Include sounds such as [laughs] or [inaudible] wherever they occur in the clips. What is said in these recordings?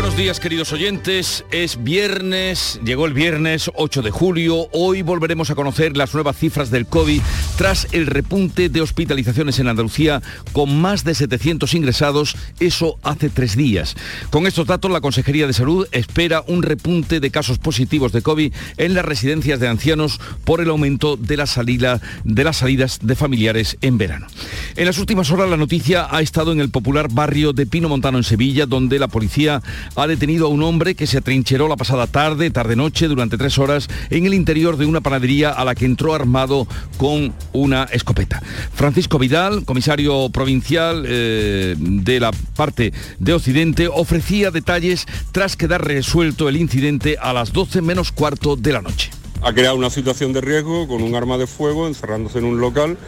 Buenos días queridos oyentes, es viernes, llegó el viernes 8 de julio, hoy volveremos a conocer las nuevas cifras del COVID tras el repunte de hospitalizaciones en Andalucía con más de 700 ingresados, eso hace tres días. Con estos datos la Consejería de Salud espera un repunte de casos positivos de COVID en las residencias de ancianos por el aumento de la salida, de las salidas de familiares en verano. En las últimas horas la noticia ha estado en el popular barrio de Pino Montano en Sevilla, donde la policía ha detenido a un hombre que se atrincheró la pasada tarde, tarde-noche, durante tres horas en el interior de una panadería a la que entró armado con una escopeta. Francisco Vidal, comisario provincial eh, de la parte de Occidente, ofrecía detalles tras quedar resuelto el incidente a las 12 menos cuarto de la noche. Ha creado una situación de riesgo con un arma de fuego encerrándose en un local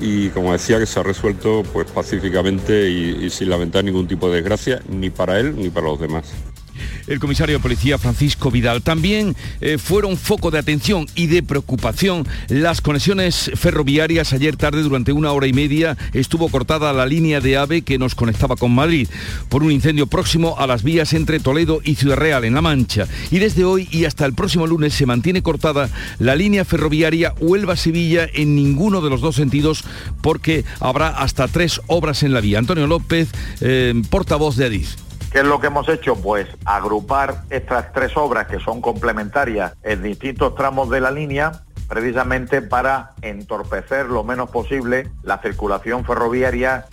y como decía que se ha resuelto pues pacíficamente y, y sin lamentar ningún tipo de desgracia ni para él ni para los demás el comisario de policía Francisco Vidal. También eh, fueron foco de atención y de preocupación las conexiones ferroviarias. Ayer tarde, durante una hora y media, estuvo cortada la línea de AVE que nos conectaba con Madrid por un incendio próximo a las vías entre Toledo y Ciudad Real, en La Mancha. Y desde hoy y hasta el próximo lunes se mantiene cortada la línea ferroviaria Huelva-Sevilla en ninguno de los dos sentidos porque habrá hasta tres obras en la vía. Antonio López, eh, portavoz de Adif. ¿Qué es lo que hemos hecho? Pues agrupar estas tres obras que son complementarias en distintos tramos de la línea precisamente para entorpecer lo menos posible la circulación ferroviaria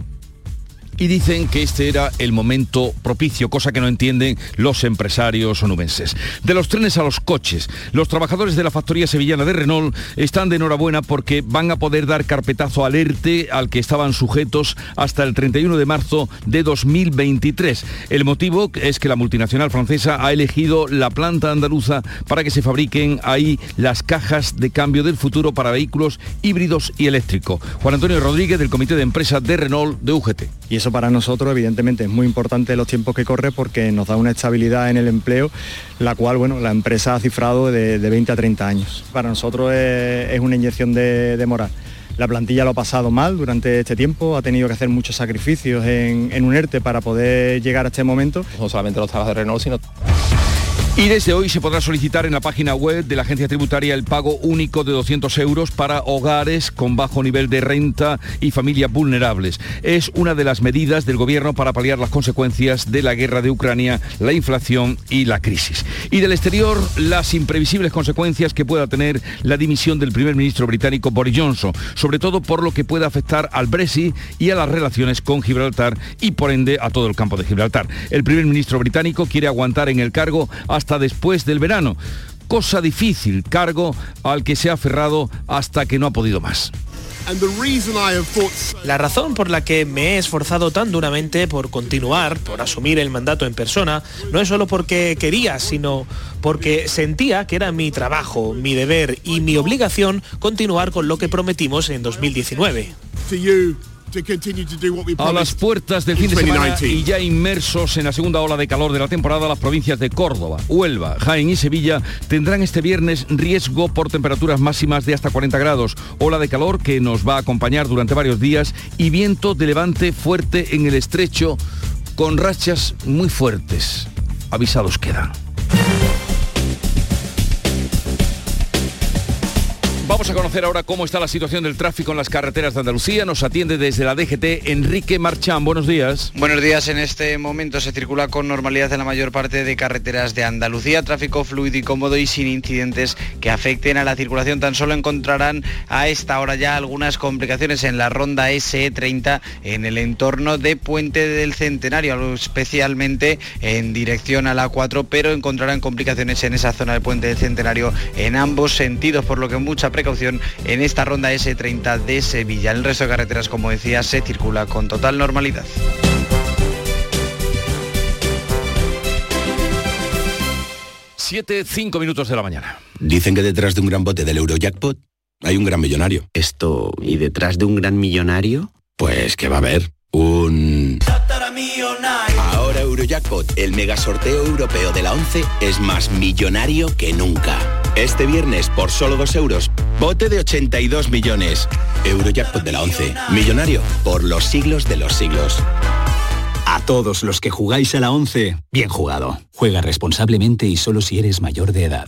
y dicen que este era el momento propicio, cosa que no entienden los empresarios onubenses. De los trenes a los coches, los trabajadores de la factoría sevillana de Renault están de enhorabuena porque van a poder dar carpetazo al ERTE al que estaban sujetos hasta el 31 de marzo de 2023. El motivo es que la multinacional francesa ha elegido la planta andaluza para que se fabriquen ahí las cajas de cambio del futuro para vehículos híbridos y eléctricos. Juan Antonio Rodríguez del Comité de Empresa de Renault de UGT para nosotros evidentemente es muy importante los tiempos que corre porque nos da una estabilidad en el empleo, la cual bueno, la empresa ha cifrado de, 20 a 30 años. Para nosotros es, una inyección de, moral. La plantilla lo ha pasado mal durante este tiempo, ha tenido que hacer muchos sacrificios en, en un ERTE para poder llegar a este momento. No solamente los trabajadores de Renault, sino y desde hoy se podrá solicitar en la página web de la agencia tributaria el pago único de 200 euros para hogares con bajo nivel de renta y familias vulnerables. Es una de las medidas del gobierno para paliar las consecuencias de la guerra de Ucrania, la inflación y la crisis. Y del exterior, las imprevisibles consecuencias que pueda tener la dimisión del primer ministro británico Boris Johnson, sobre todo por lo que puede afectar al Brexit y a las relaciones con Gibraltar y por ende a todo el campo de Gibraltar. El primer ministro británico quiere aguantar en el cargo hasta hasta después del verano. Cosa difícil, cargo al que se ha aferrado hasta que no ha podido más. La razón por la que me he esforzado tan duramente por continuar, por asumir el mandato en persona, no es solo porque quería, sino porque sentía que era mi trabajo, mi deber y mi obligación continuar con lo que prometimos en 2019. A las puertas del fin de semana y ya inmersos en la segunda ola de calor de la temporada, las provincias de Córdoba, Huelva, Jaén y Sevilla tendrán este viernes riesgo por temperaturas máximas de hasta 40 grados, ola de calor que nos va a acompañar durante varios días y viento de levante fuerte en el estrecho con rachas muy fuertes. Avisados quedan. Vamos a conocer ahora cómo está la situación del tráfico en las carreteras de Andalucía. Nos atiende desde la DGT Enrique Marchán. Buenos días. Buenos días. En este momento se circula con normalidad en la mayor parte de carreteras de Andalucía. Tráfico fluido y cómodo y sin incidentes que afecten a la circulación. Tan solo encontrarán a esta hora ya algunas complicaciones en la ronda SE30 en el entorno de Puente del Centenario, especialmente en dirección a la 4, pero encontrarán complicaciones en esa zona del Puente del Centenario en ambos sentidos, por lo que mucha precaución en esta ronda S30 de Sevilla. el resto de carreteras, como decía, se circula con total normalidad. Siete, cinco minutos de la mañana. Dicen que detrás de un gran bote del Eurojackpot hay un gran millonario. Esto, ¿y detrás de un gran millonario? Pues que va a haber un... Ahora Eurojackpot, el mega sorteo europeo de la 11, es más millonario que nunca. Este viernes, por solo 2 euros, bote de 82 millones. Eurojackpot de la 11, millonario por los siglos de los siglos. A todos los que jugáis a la 11, bien jugado. Juega responsablemente y solo si eres mayor de edad.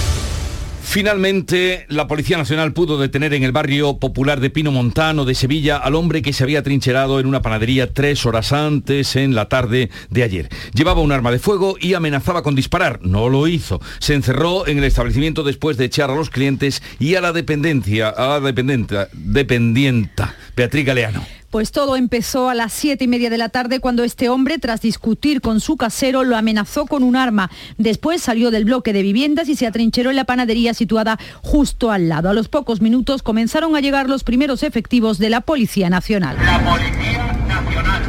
Finalmente, la Policía Nacional pudo detener en el barrio popular de Pino Montano de Sevilla al hombre que se había trincherado en una panadería tres horas antes en la tarde de ayer. Llevaba un arma de fuego y amenazaba con disparar. No lo hizo. Se encerró en el establecimiento después de echar a los clientes y a la dependencia, a la dependienta, dependienta Beatriz Galeano. Pues todo empezó a las siete y media de la tarde cuando este hombre, tras discutir con su casero, lo amenazó con un arma. Después salió del bloque de viviendas y se atrincheró en la panadería situada justo al lado. A los pocos minutos comenzaron a llegar los primeros efectivos de la Policía Nacional. La Policía Nacional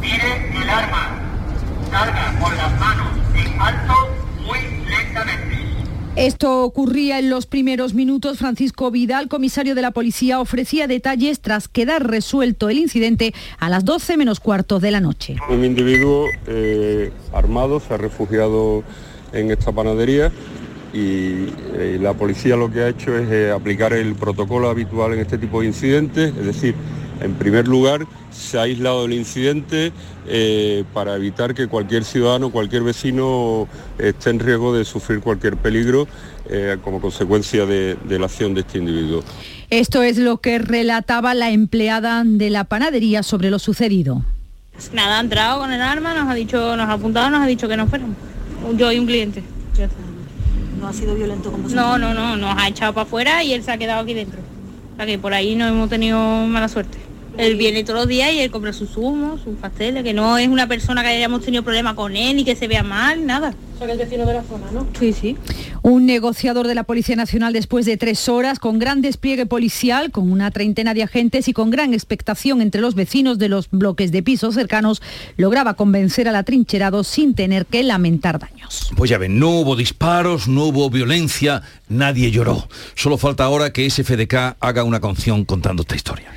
tire el arma, carga con las manos en alto. Esto ocurría en los primeros minutos. Francisco Vidal, comisario de la policía, ofrecía detalles tras quedar resuelto el incidente a las 12 menos cuarto de la noche. Un individuo eh, armado se ha refugiado en esta panadería y eh, la policía lo que ha hecho es eh, aplicar el protocolo habitual en este tipo de incidentes, es decir, en primer lugar, se ha aislado el incidente eh, para evitar que cualquier ciudadano, cualquier vecino esté en riesgo de sufrir cualquier peligro eh, como consecuencia de, de la acción de este individuo. Esto es lo que relataba la empleada de la panadería sobre lo sucedido. Nada, ha entrado con el arma, nos ha dicho, nos ha apuntado, nos ha dicho que no fueron. Yo y un cliente. ¿No ha sido violento vosotros? No, no, no, nos ha echado para afuera y él se ha quedado aquí dentro. O sea que por ahí no hemos tenido mala suerte. Él viene todos los días y él compra sus zumos, sus pasteles, que no es una persona que hayamos tenido problema con él, ni que se vea mal, nada. O sea que es vecino de la zona, ¿no? Sí, sí. Un negociador de la Policía Nacional después de tres horas, con gran despliegue policial, con una treintena de agentes y con gran expectación entre los vecinos de los bloques de pisos cercanos, lograba convencer al atrincherado sin tener que lamentar daños. Pues ya ven, no hubo disparos, no hubo violencia, nadie lloró. Solo falta ahora que SFDK haga una canción contando esta historia.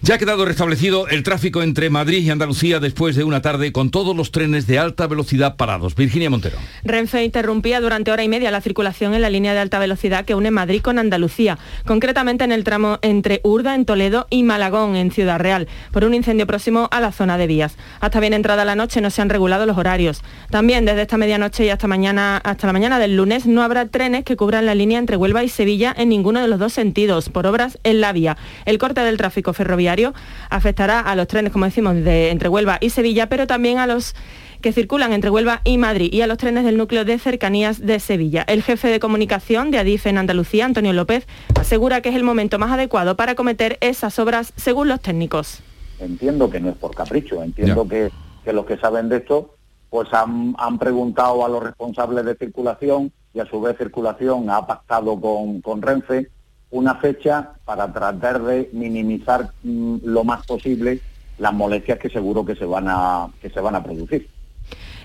Ya ha quedado restablecido el tráfico entre Madrid y Andalucía después de una tarde con todos los trenes de alta velocidad parados. Virginia Montero. Renfe interrumpía durante hora y media la circulación en la línea de alta velocidad que une Madrid con Andalucía, concretamente en el tramo entre Urda, en Toledo, y Malagón, en Ciudad Real, por un incendio próximo a la zona de vías. Hasta bien entrada la noche no se han regulado los horarios. También desde esta medianoche y hasta mañana hasta la mañana del lunes no habrá trenes que cubran la línea entre Huelva y Sevilla en ninguno de los dos sentidos, por obras en la vía. El corte del tráfico ferroviario afectará a los trenes, como decimos, de entre Huelva y Sevilla, pero también a los que circulan entre Huelva y Madrid y a los trenes del núcleo de cercanías de Sevilla. El jefe de comunicación de Adif en Andalucía, Antonio López, asegura que es el momento más adecuado para cometer esas obras según los técnicos. Entiendo que no es por capricho, entiendo que, que los que saben de esto pues han, han preguntado a los responsables de circulación y a su vez circulación ha pactado con, con Renfe una fecha para tratar de minimizar mm, lo más posible las molestias que seguro que se van a, que se van a producir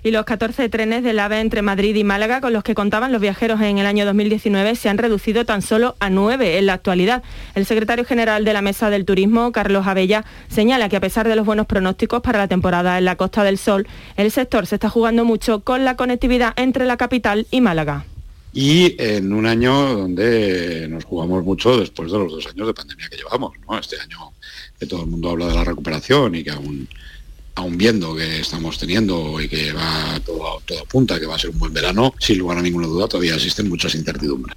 y los 14 trenes del AVE entre Madrid y Málaga con los que contaban los viajeros en el año 2019 se han reducido tan solo a 9 en la actualidad. El secretario general de la Mesa del Turismo, Carlos Abella, señala que a pesar de los buenos pronósticos para la temporada en la Costa del Sol, el sector se está jugando mucho con la conectividad entre la capital y Málaga y en un año donde nos jugamos mucho después de los dos años de pandemia que llevamos. ¿no? Este año que todo el mundo habla de la recuperación y que aún aún viendo que estamos teniendo y que va todo, todo apunta que va a ser un buen verano, sin lugar a ninguna duda todavía existen muchas incertidumbres.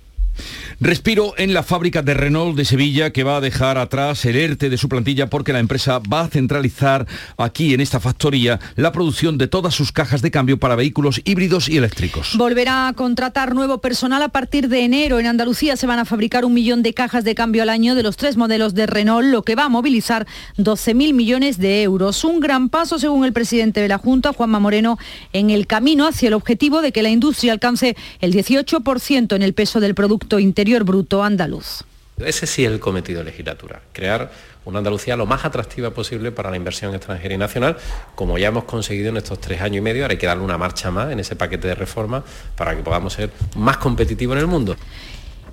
Respiro en la fábrica de Renault de Sevilla que va a dejar atrás el ERTE de su plantilla porque la empresa va a centralizar aquí en esta factoría la producción de todas sus cajas de cambio para vehículos híbridos y eléctricos. Volverá a contratar nuevo personal a partir de enero. En Andalucía se van a fabricar un millón de cajas de cambio al año de los tres modelos de Renault, lo que va a movilizar 12.000 millones de euros. Un gran paso, según el presidente de la Junta, Juanma Moreno, en el camino hacia el objetivo de que la industria alcance el 18% en el peso del Producto Interior Bruto andaluz. Ese sí es el cometido de legislatura, crear una Andalucía lo más atractiva posible para la inversión extranjera y nacional, como ya hemos conseguido en estos tres años y medio, ahora hay que darle una marcha más en ese paquete de reformas para que podamos ser más competitivos en el mundo.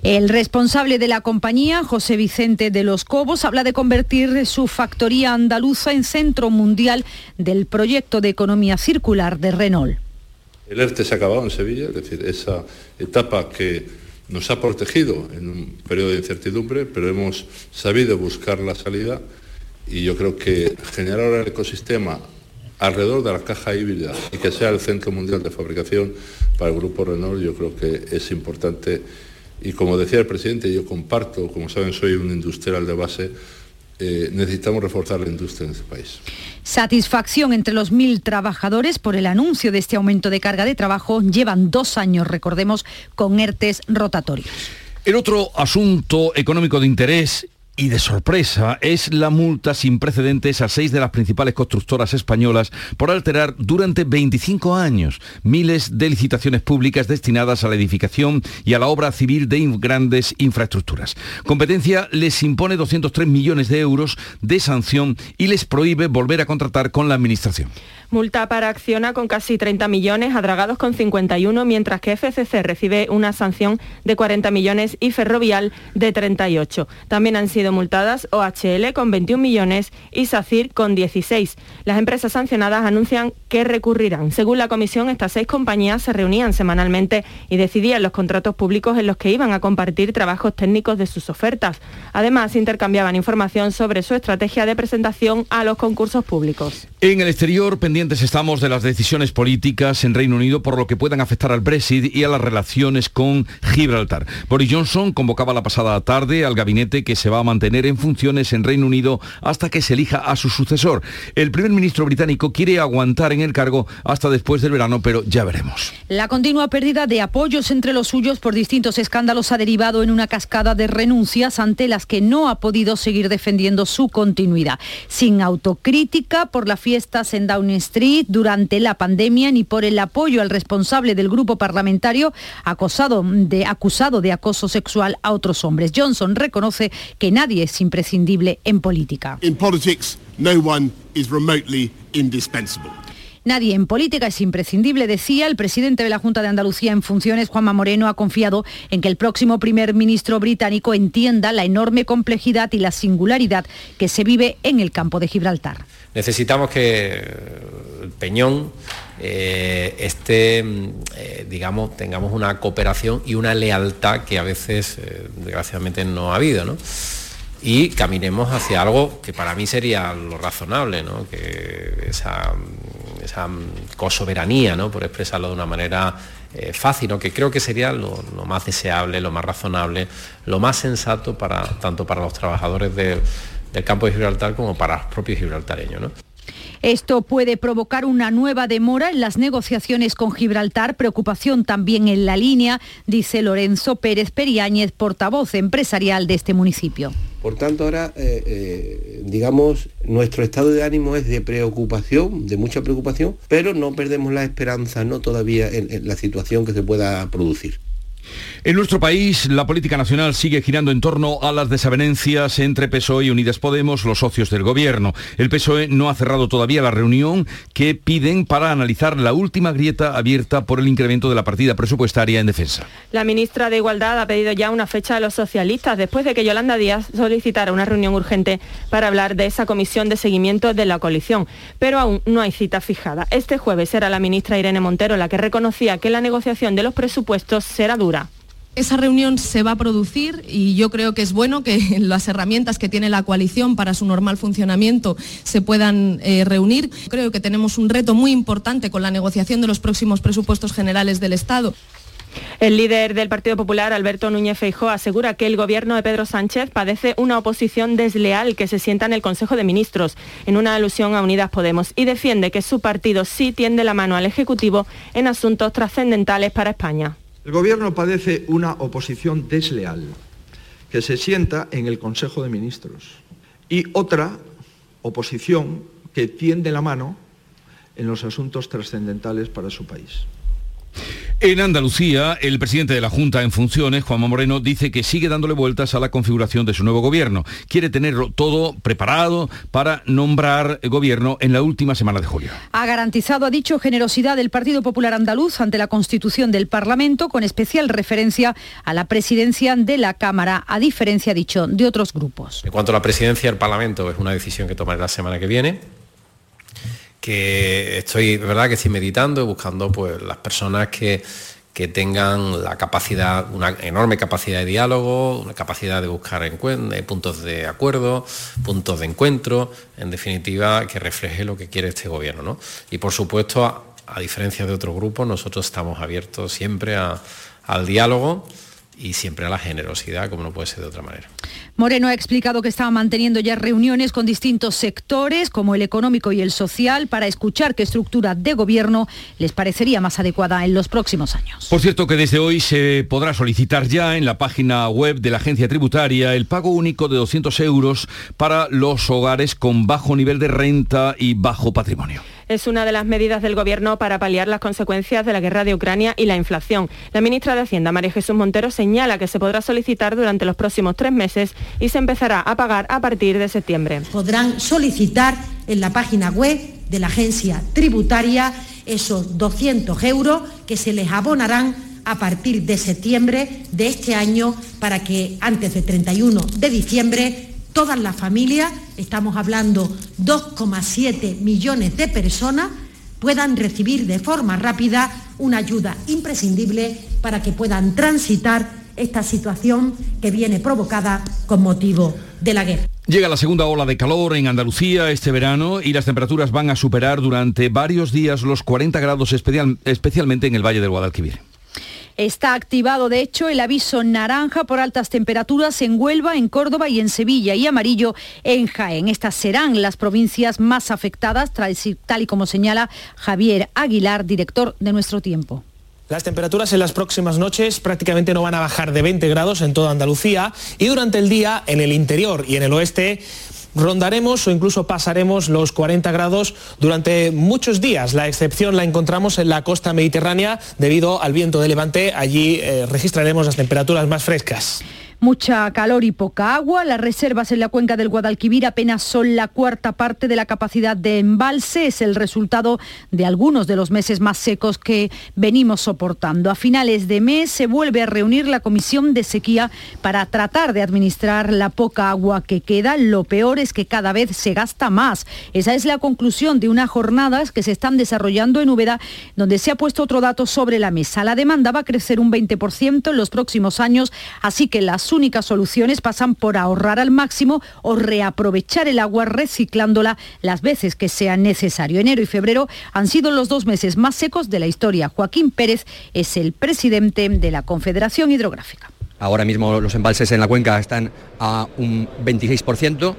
El responsable de la compañía, José Vicente de los Cobos, habla de convertir su factoría andaluza en centro mundial del proyecto de economía circular de Renault. El ERTE se ha acabado en Sevilla, es decir, esa etapa que nos ha protegido en un periodo de incertidumbre, pero hemos sabido buscar la salida y yo creo que generar ahora el ecosistema alrededor de la caja híbrida y que sea el centro mundial de fabricación para el grupo Renault, yo creo que es importante. Y como decía el presidente, yo comparto, como saben, soy un industrial de base, eh, necesitamos reforzar la industria en este país. Satisfacción entre los mil trabajadores por el anuncio de este aumento de carga de trabajo. Llevan dos años, recordemos, con ERTES rotatorios. El otro asunto económico de interés y de sorpresa es la multa sin precedentes a seis de las principales constructoras españolas por alterar durante 25 años miles de licitaciones públicas destinadas a la edificación y a la obra civil de grandes infraestructuras. Competencia les impone 203 millones de euros de sanción y les prohíbe volver a contratar con la Administración. Multa para Acciona con casi 30 millones, Adragados con 51, mientras que FCC recibe una sanción de 40 millones y Ferrovial de 38. También han sido multadas OHL con 21 millones y SACIR con 16. Las empresas sancionadas anuncian que recurrirán. Según la comisión, estas seis compañías se reunían semanalmente y decidían los contratos públicos en los que iban a compartir trabajos técnicos de sus ofertas. Además, intercambiaban información sobre su estrategia de presentación a los concursos públicos. En el exterior, pendientes estamos de las decisiones políticas en Reino Unido por lo que puedan afectar al Brexit y a las relaciones con Gibraltar. Boris Johnson convocaba la pasada tarde al gabinete que se va a mantener en funciones en Reino Unido hasta que se elija a su sucesor. El primer ministro británico quiere aguantar en el cargo hasta después del verano, pero ya veremos. La continua pérdida de apoyos entre los suyos por distintos escándalos ha derivado en una cascada de renuncias ante las que no ha podido seguir defendiendo su continuidad. Sin autocrítica por la fiestas en Downing Street durante la pandemia ni por el apoyo al responsable del grupo parlamentario acosado de, acusado de acoso sexual a otros hombres. Johnson reconoce que nadie es imprescindible en política. Nadie en política es imprescindible, decía el presidente de la Junta de Andalucía en funciones, Juanma Moreno, ha confiado en que el próximo primer ministro británico entienda la enorme complejidad y la singularidad que se vive en el campo de Gibraltar. Necesitamos que el Peñón eh, esté, eh, digamos, tengamos una cooperación y una lealtad que a veces, eh, desgraciadamente, no ha habido, ¿no? Y caminemos hacia algo que para mí sería lo razonable. Que esa, esa cosoberanía. Por expresarlo de una manera fácil, ¿no? que creo que sería lo, más deseable, lo más razonable, lo más sensato para, tanto para los trabajadores de del campo de Gibraltar como para los propios gibraltareños. Esto puede provocar una nueva demora en las negociaciones con Gibraltar, preocupación también en la línea, dice Lorenzo Pérez Periáñez, portavoz empresarial de este municipio. Por tanto, ahora, eh, eh, digamos, nuestro estado de ánimo es de preocupación, de mucha preocupación, pero no perdemos la esperanza, no todavía en la situación que se pueda producir. En nuestro país, la política nacional sigue girando en torno a las desavenencias entre PSOE y Unidas Podemos, los socios del gobierno. El PSOE no ha cerrado todavía la reunión que piden para analizar la última grieta abierta por el incremento de la partida presupuestaria en defensa. La ministra de Igualdad ha pedido ya una fecha a los socialistas después de que Yolanda Díaz solicitara una reunión urgente para hablar de esa comisión de seguimiento de la coalición. Pero aún no hay cita fijada. Este jueves era la ministra Irene Montero la que reconocía que la negociación de los presupuestos será dura. Esa reunión se va a producir y yo creo que es bueno que [laughs] las herramientas que tiene la coalición para su normal funcionamiento se puedan eh, reunir. Creo que tenemos un reto muy importante con la negociación de los próximos presupuestos generales del Estado. El líder del Partido Popular, Alberto Núñez Feijóo, asegura que el gobierno de Pedro Sánchez padece una oposición desleal que se sienta en el Consejo de Ministros, en una alusión a Unidas Podemos, y defiende que su partido sí tiende la mano al Ejecutivo en asuntos trascendentales para España. El gobierno padece una oposición desleal que se sienta en el Consejo de Ministros y otra oposición que tiende la mano en los asuntos trascendentales para su país. En Andalucía, el presidente de la Junta en funciones, Juanma Moreno, dice que sigue dándole vueltas a la configuración de su nuevo gobierno. Quiere tenerlo todo preparado para nombrar gobierno en la última semana de julio. Ha garantizado, ha dicho, generosidad del Partido Popular Andaluz ante la constitución del Parlamento, con especial referencia a la presidencia de la Cámara, a diferencia, dicho, de otros grupos. En cuanto a la presidencia del Parlamento, es una decisión que tomaré la semana que viene que estoy, verdad, que estoy meditando y buscando pues, las personas que, que tengan la capacidad, una enorme capacidad de diálogo, una capacidad de buscar puntos de acuerdo, puntos de encuentro, en definitiva, que refleje lo que quiere este gobierno. ¿no? Y por supuesto, a, diferencia de otros grupos, nosotros estamos abiertos siempre al diálogo y siempre a la generosidad, como no puede ser de otra manera. Moreno ha explicado que estaba manteniendo ya reuniones con distintos sectores, como el económico y el social, para escuchar qué estructura de gobierno les parecería más adecuada en los próximos años. Por cierto que desde hoy se podrá solicitar ya en la página web de la agencia tributaria el pago único de 200 euros para los hogares con bajo nivel de renta y bajo patrimonio es una de las medidas del Gobierno para paliar las consecuencias de la guerra de Ucrania y la inflación. La ministra de Hacienda, María Jesús Montero, señala que se podrá solicitar durante los próximos tres meses y se empezará a pagar a partir de septiembre. Podrán solicitar en la página web de la agencia tributaria esos 200 euros que se les abonarán a partir de septiembre de este año para que antes del 31 de diciembre todas las familias, estamos hablando 2,7 millones de personas, puedan recibir de forma rápida una ayuda imprescindible para que puedan transitar esta situación que viene provocada con motivo de la guerra. Llega la segunda ola de calor en Andalucía este verano y las temperaturas van a superar durante varios días los 40 grados, especial, especialmente en el Valle del Guadalquivir. Está activado, de hecho, el aviso naranja por altas temperaturas en Huelva, en Córdoba y en Sevilla y amarillo en Jaén. Estas serán las provincias más afectadas, tal y como señala Javier Aguilar, director de Nuestro Tiempo. Las temperaturas en las próximas noches prácticamente no van a bajar de 20 grados en toda Andalucía y durante el día en el interior y en el oeste rondaremos o incluso pasaremos los 40 grados durante muchos días. La excepción la encontramos en la costa mediterránea debido al viento de levante. Allí eh, registraremos las temperaturas más frescas. Mucha calor y poca agua. Las reservas en la cuenca del Guadalquivir apenas son la cuarta parte de la capacidad de embalse. Es el resultado de algunos de los meses más secos que venimos soportando. A finales de mes se vuelve a reunir la Comisión de Sequía para tratar de administrar la poca agua que queda. Lo peor es que cada vez se gasta más. Esa es la conclusión de unas jornadas que se están desarrollando en Úbeda, donde se ha puesto otro dato sobre la mesa. La demanda va a crecer un 20% en los próximos años, así que las únicas soluciones pasan por ahorrar al máximo o reaprovechar el agua reciclándola las veces que sea necesario. Enero y febrero han sido los dos meses más secos de la historia. Joaquín Pérez es el presidente de la Confederación Hidrográfica. Ahora mismo los embalses en la cuenca están a un 26%.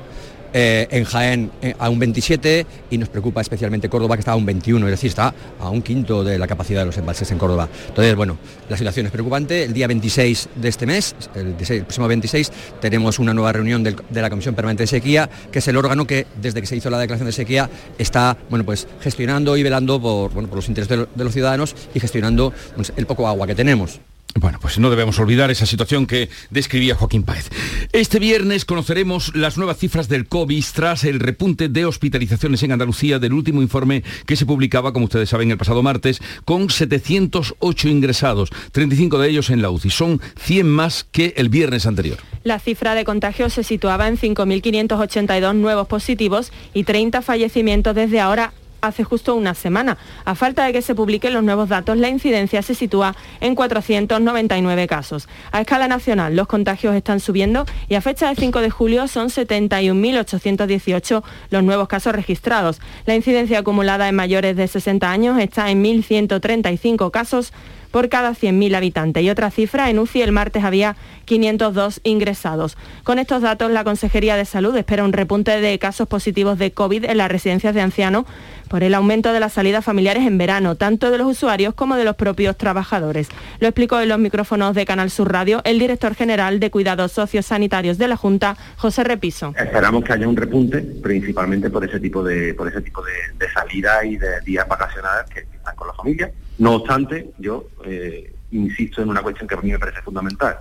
Eh, en Jaén eh, a un 27 y nos preocupa especialmente Córdoba que está a un 21, es decir, está a un quinto de la capacidad de los embalses en Córdoba. Entonces, bueno, la situación es preocupante. El día 26 de este mes, el, próximo 26, tenemos una nueva reunión de la Comisión Permanente de Sequía, que es el órgano que desde que se hizo la declaración de sequía está, bueno, pues gestionando y velando por, los intereses de, los ciudadanos y gestionando pues, el poco agua que tenemos. Bueno, pues no debemos olvidar esa situación que describía Joaquín Páez. Este viernes conoceremos las nuevas cifras del COVID tras el repunte de hospitalizaciones en Andalucía del último informe que se publicaba, como ustedes saben, el pasado martes, con 708 ingresados, 35 de ellos en la UCI. Son 100 más que el viernes anterior. La cifra de contagios se situaba en 5.582 nuevos positivos y 30 fallecimientos desde ahora hace justo una semana. A falta de que se publiquen los nuevos datos, la incidencia se sitúa en 499 casos. A escala nacional, los contagios están subiendo y a fecha de 5 de julio son 71.818 los nuevos casos registrados. La incidencia acumulada en mayores de 60 años está en 1.135 casos por cada 100.000 habitantes. Y otra cifra, en UCI el martes había 502 ingresados. Con estos datos, la Consejería de Salud espera un repunte de casos positivos de COVID en las residencias de ancianos por el aumento de las salidas familiares en verano, tanto de los usuarios como de los propios trabajadores. Lo explicó en los micrófonos de Canal Sur Radio el director general de Cuidados Sociosanitarios de la Junta, José Repiso. Esperamos que haya un repunte, principalmente por ese tipo de, de, de salida y de días vacacionales que están con la familia. No obstante, yo eh, insisto en una cuestión que a mí me parece fundamental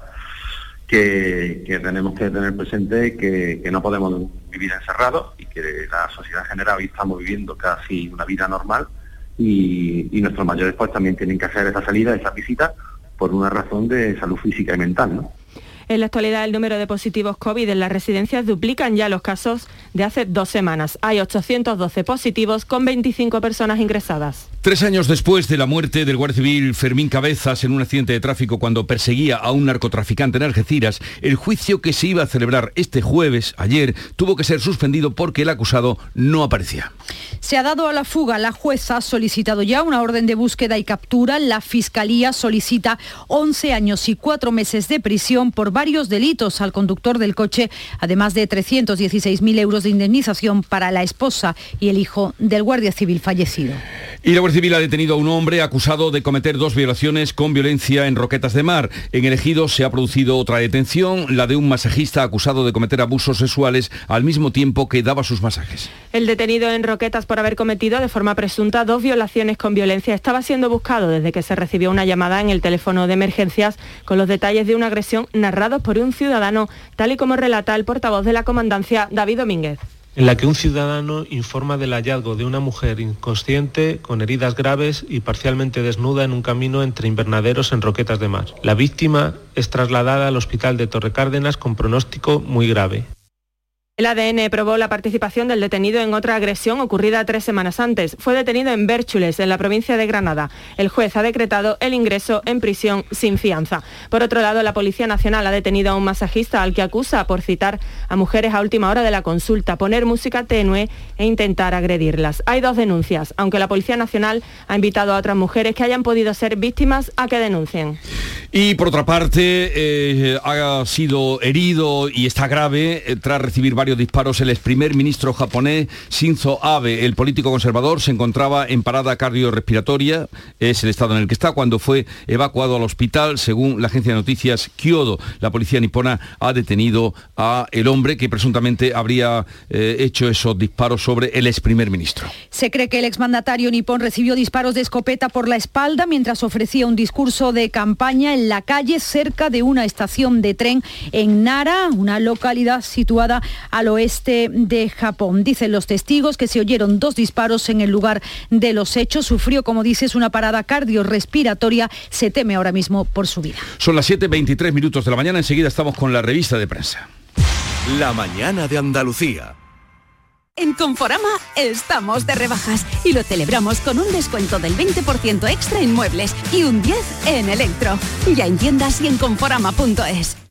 que, tenemos que tener presente que, no podemos vivir encerrados y que la sociedad en general hoy estamos viviendo casi una vida normal y, nuestros mayores pues también tienen que hacer esa salida, esa visita por una razón de salud física y mental. ¿no? En la actualidad, el número de positivos COVID en las residencias duplican ya los casos de hace dos semanas. Hay 812 positivos con 25 personas ingresadas. Tres años después de la muerte del guardia civil Fermín Cabezas en un accidente de tráfico cuando perseguía a un narcotraficante en Algeciras, el juicio que se iba a celebrar este jueves, ayer, tuvo que ser suspendido porque el acusado no aparecía. Se ha dado a la fuga. La jueza ha solicitado ya una orden de búsqueda y captura. La Fiscalía solicita 11 años y 4 meses de prisión por varios delitos al conductor del coche, además de 316.000 euros de indemnización para la esposa y el hijo del guardia civil fallecido. Y la Guardia Civil ha detenido a un hombre acusado de cometer dos violaciones con violencia en Roquetas de Mar. En el ejido se ha producido otra detención, la de un masajista acusado de cometer abusos sexuales al mismo tiempo que daba sus masajes. El detenido en Roquetas por haber cometido de forma presunta dos violaciones con violencia estaba siendo buscado desde que se recibió una llamada en el teléfono de emergencias con los detalles de una agresión por un ciudadano, tal y como relata el portavoz de la comandancia, David Domínguez en la que un ciudadano informa del hallazgo de una mujer inconsciente, con heridas graves y parcialmente desnuda en un camino entre invernaderos en Roquetas de Mar. La víctima es trasladada al hospital de Torre Cárdenas con pronóstico muy grave. El ADN probó la participación del detenido en otra agresión ocurrida tres semanas antes. Fue detenido en Bérchules, en la provincia de Granada. El juez ha decretado el ingreso en prisión sin fianza. Por otro lado, la Policía Nacional ha detenido a un masajista al que acusa por citar a mujeres a última hora de la consulta, poner música tenue e intentar agredirlas. Hay dos denuncias, aunque la Policía Nacional ha invitado a otras mujeres que hayan podido ser víctimas a que denuncien. Y por otra parte, eh, ha sido herido y está grave eh, tras recibir varios disparos el ex primer ministro japonés Shinzo Abe. El político conservador se encontraba en parada cardiorrespiratoria, es el estado en el que está, cuando fue evacuado al hospital, según la agencia de noticias Kyodo. La policía nipona ha detenido a el hombre que presuntamente habría eh, hecho esos disparos sobre el ex primer ministro. Se cree que el exmandatario nipón recibió disparos de escopeta por la espalda mientras ofrecía un discurso de campaña en la calle cerca de una estación de tren en Nara, una localidad situada al oeste de Japón. Dicen los testigos que se oyeron dos disparos en el lugar de los hechos. Sufrió, como dices, una parada cardiorrespiratoria. Se teme ahora mismo por su vida. Son las 7.23 minutos de la mañana. Enseguida estamos con la revista de prensa. La mañana de Andalucía. En Conforama estamos de rebajas y lo celebramos con un descuento del 20% extra en muebles y un 10 en electro. Ya en tiendas y en conforama.es.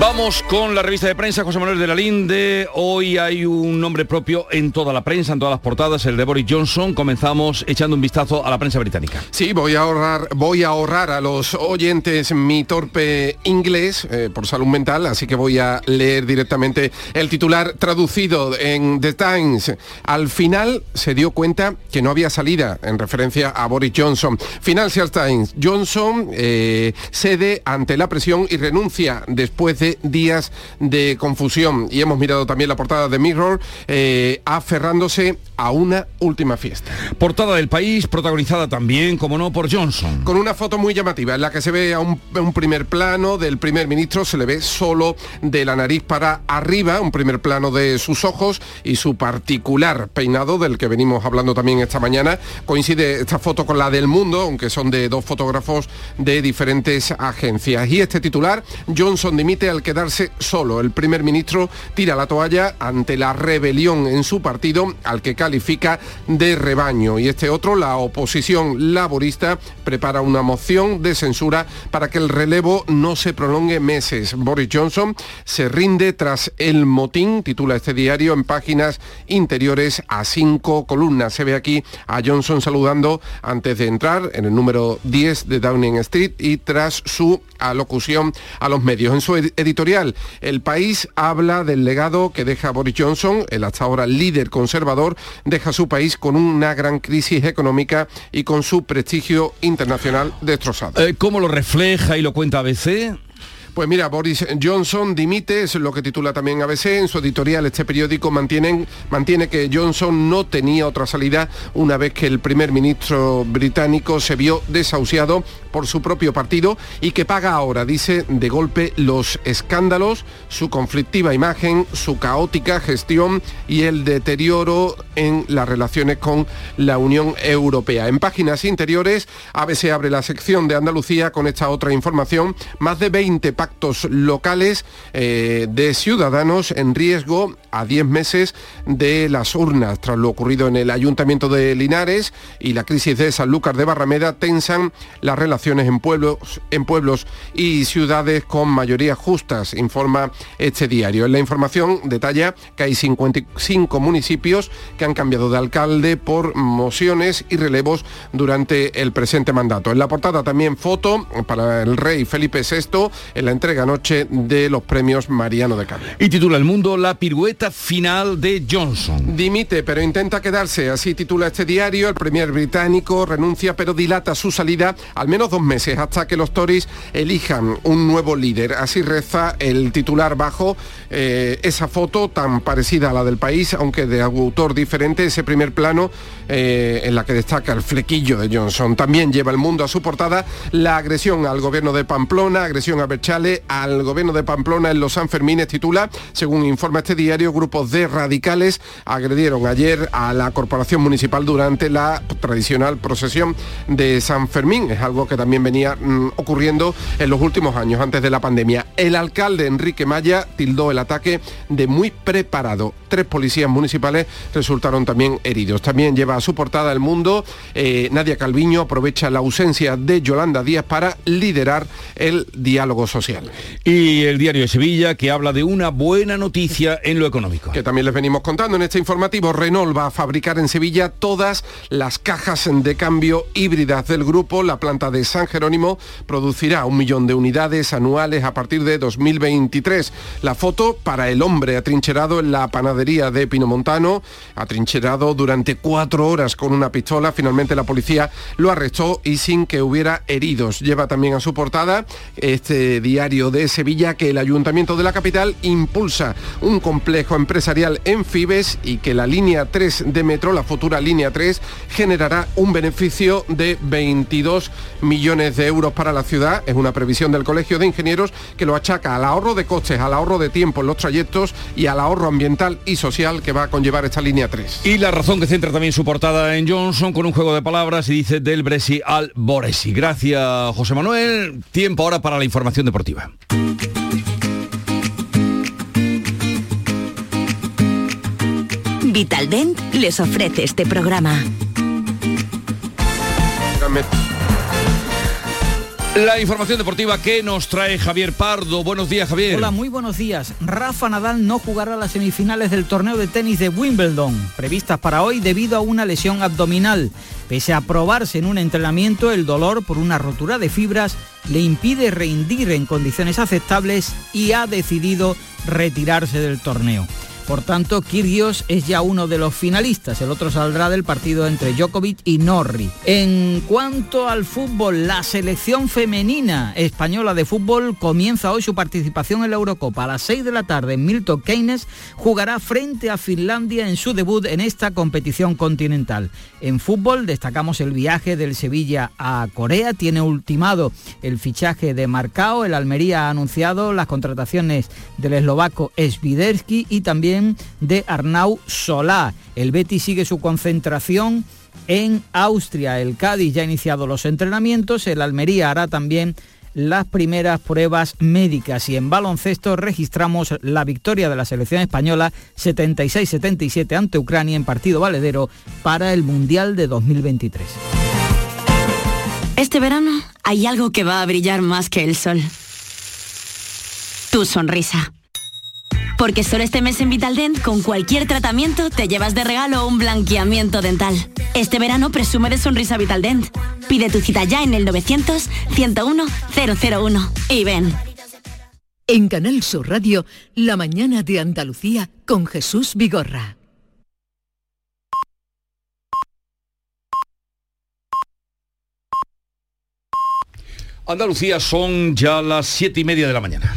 Vamos con la revista de prensa José Manuel de la Linde. Hoy hay un nombre propio en toda la prensa, en todas las portadas, el de Boris Johnson. Comenzamos echando un vistazo a la prensa británica. Sí, voy a ahorrar, voy a ahorrar a los oyentes mi torpe inglés eh, por salud mental, así que voy a leer directamente el titular traducido en The Times. Al final se dio cuenta que no había salida en referencia a Boris Johnson. Financial Times, Johnson eh, cede ante la presión y renuncia después de días de confusión. Y hemos mirado también la portada de Mirror, eh, aferrándose a una última fiesta. Portada del país, protagonizada también, como no, por Johnson. Con una foto muy llamativa, en la que se ve a un, primer plano del primer ministro, se le ve solo de la nariz para arriba, un primer plano de sus ojos y su particular peinado, del que venimos hablando también esta mañana. Coincide esta foto con la del mundo, aunque son de dos fotógrafos de diferentes agencias. Y este titular, Johnson dimite quedarse solo. El primer ministro tira la toalla ante la rebelión en su partido, al que califica de rebaño. Y este otro, la oposición laborista, prepara una moción de censura para que el relevo no se prolongue meses. Boris Johnson se rinde tras el motín, titula este diario en páginas interiores a cinco columnas. Se ve aquí a Johnson saludando antes de entrar en el número 10 de Downing Street y tras su alocución a los medios. En su El País habla del legado que deja Boris Johnson, el hasta ahora líder conservador, deja su país con una gran crisis económica y con su prestigio internacional destrozado. Eh, ¿Cómo lo refleja y lo cuenta ABC? Pues mira, Boris Johnson dimite, es lo que titula también ABC. En su editorial este periódico mantiene que Johnson no tenía otra salida una vez que el primer ministro británico se vio desahuciado por su propio partido y que paga ahora, dice, de golpe los escándalos, su conflictiva imagen, su caótica gestión y el deterioro en las relaciones con la Unión Europea. En páginas interiores, ABC abre la sección de Andalucía con esta otra información. Más de 20 pactos locales eh, de ciudadanos en riesgo a 10 meses de las urnas. Tras lo ocurrido en el Ayuntamiento de Linares y la crisis de Sanlúcar de Barrameda, tensan las relaciones en pueblos, en pueblos y ciudades con mayorías justas, informa este diario. En la información detalla que hay 55 municipios que han cambiado de alcalde por mociones y relevos durante el presente mandato. En la portada también foto para el rey Felipe VI entrega anoche de los premios Mariano de Cable. Y titula El Mundo la pirueta final de Johnson. Dimite, pero intenta quedarse, así titula este diario. El premier británico renuncia, pero dilata su salida al menos dos meses hasta que los Tories elijan un nuevo líder. Así reza el titular bajo eh, esa foto tan parecida a la del país, aunque de autor diferente, ese primer plano eh, en la que destaca el flequillo de Johnson. También lleva el mundo a su portada la agresión al gobierno de Pamplona, agresión a Al gobierno de Pamplona en los Sanfermines titula, según informa este diario, grupos de radicales agredieron ayer a la corporación municipal durante la tradicional procesión de San Fermín. Es algo que también venía mm, ocurriendo en los últimos años, antes de la pandemia. El alcalde Enrique Maya tildó el ataque de muy preparado. Tres policías municipales resultaron también heridos. También lleva a su portada El Mundo. Eh, Nadia Calviño aprovecha la ausencia de Yolanda Díaz para liderar el diálogo social. Y el diario de Sevilla que habla de una buena noticia en lo económico. Que también les venimos contando en este informativo. Renault va a fabricar en Sevilla todas las cajas de cambio híbridas del grupo. La planta de San Jerónimo producirá un millón de unidades anuales a partir de 2023. La foto para el hombre atrincherado en la panadería de Pinomontano, atrincherado durante cuatro horas con una pistola. Finalmente la policía lo arrestó y sin que hubiera heridos. Lleva también a su portada este día diario de Sevilla que el Ayuntamiento de la capital impulsa un complejo empresarial en Fibes y que la línea 3 de metro, la futura línea 3, generará un beneficio de 22 millones de euros para la ciudad. Es una previsión del Colegio de Ingenieros que lo achaca al ahorro de costes, al ahorro de tiempo en los trayectos y al ahorro ambiental y social que va a conllevar esta línea 3. Y la razón que centra también su portada en Johnson con un juego de palabras y dice del Bresi al Boresi. Gracias, José Manuel. Tiempo ahora para la información deportiva. Vitaldent les ofrece este programa. La información deportiva que nos trae Javier Pardo. Buenos días, Javier. Hola, muy buenos días. Rafa Nadal no jugará las semifinales del torneo de tenis de Wimbledon, previstas para hoy debido a una lesión abdominal. Pese a probarse en un entrenamiento, el dolor por una rotura de fibras le impide rendir en condiciones aceptables y ha decidido retirarse del torneo. Por tanto, Kyrgios es ya uno de los finalistas. El otro saldrá del partido entre Djokovic y Norri. En cuanto al fútbol, la selección femenina española de fútbol comienza hoy su participación en la Eurocopa. A las 6 de la tarde Milton Keynes jugará frente a Finlandia en su debut en esta competición continental. En fútbol destacamos el viaje del Sevilla a Corea. Tiene ultimado el fichaje de Marcao. El Almería ha anunciado las contrataciones del eslovaco Sviderski y también de Arnau Solá. El Betis sigue su concentración en Austria. El Cádiz ya ha iniciado los entrenamientos. El Almería hará también las primeras pruebas médicas y en baloncesto registramos la victoria de la selección española 76-77 ante Ucrania en partido valedero para el Mundial de 2023. Este verano hay algo que va a brillar más que el sol. Tu sonrisa. Porque solo este mes en Vitaldent, con cualquier tratamiento, te llevas de regalo un blanqueamiento dental. Este verano presume de sonrisa Vitaldent. Pide tu cita ya en el 900-101-001 y ven. En Canal Sur Radio, La mañana de Andalucía con Jesús Vigorra. Andalucía son ya las siete y media de la mañana.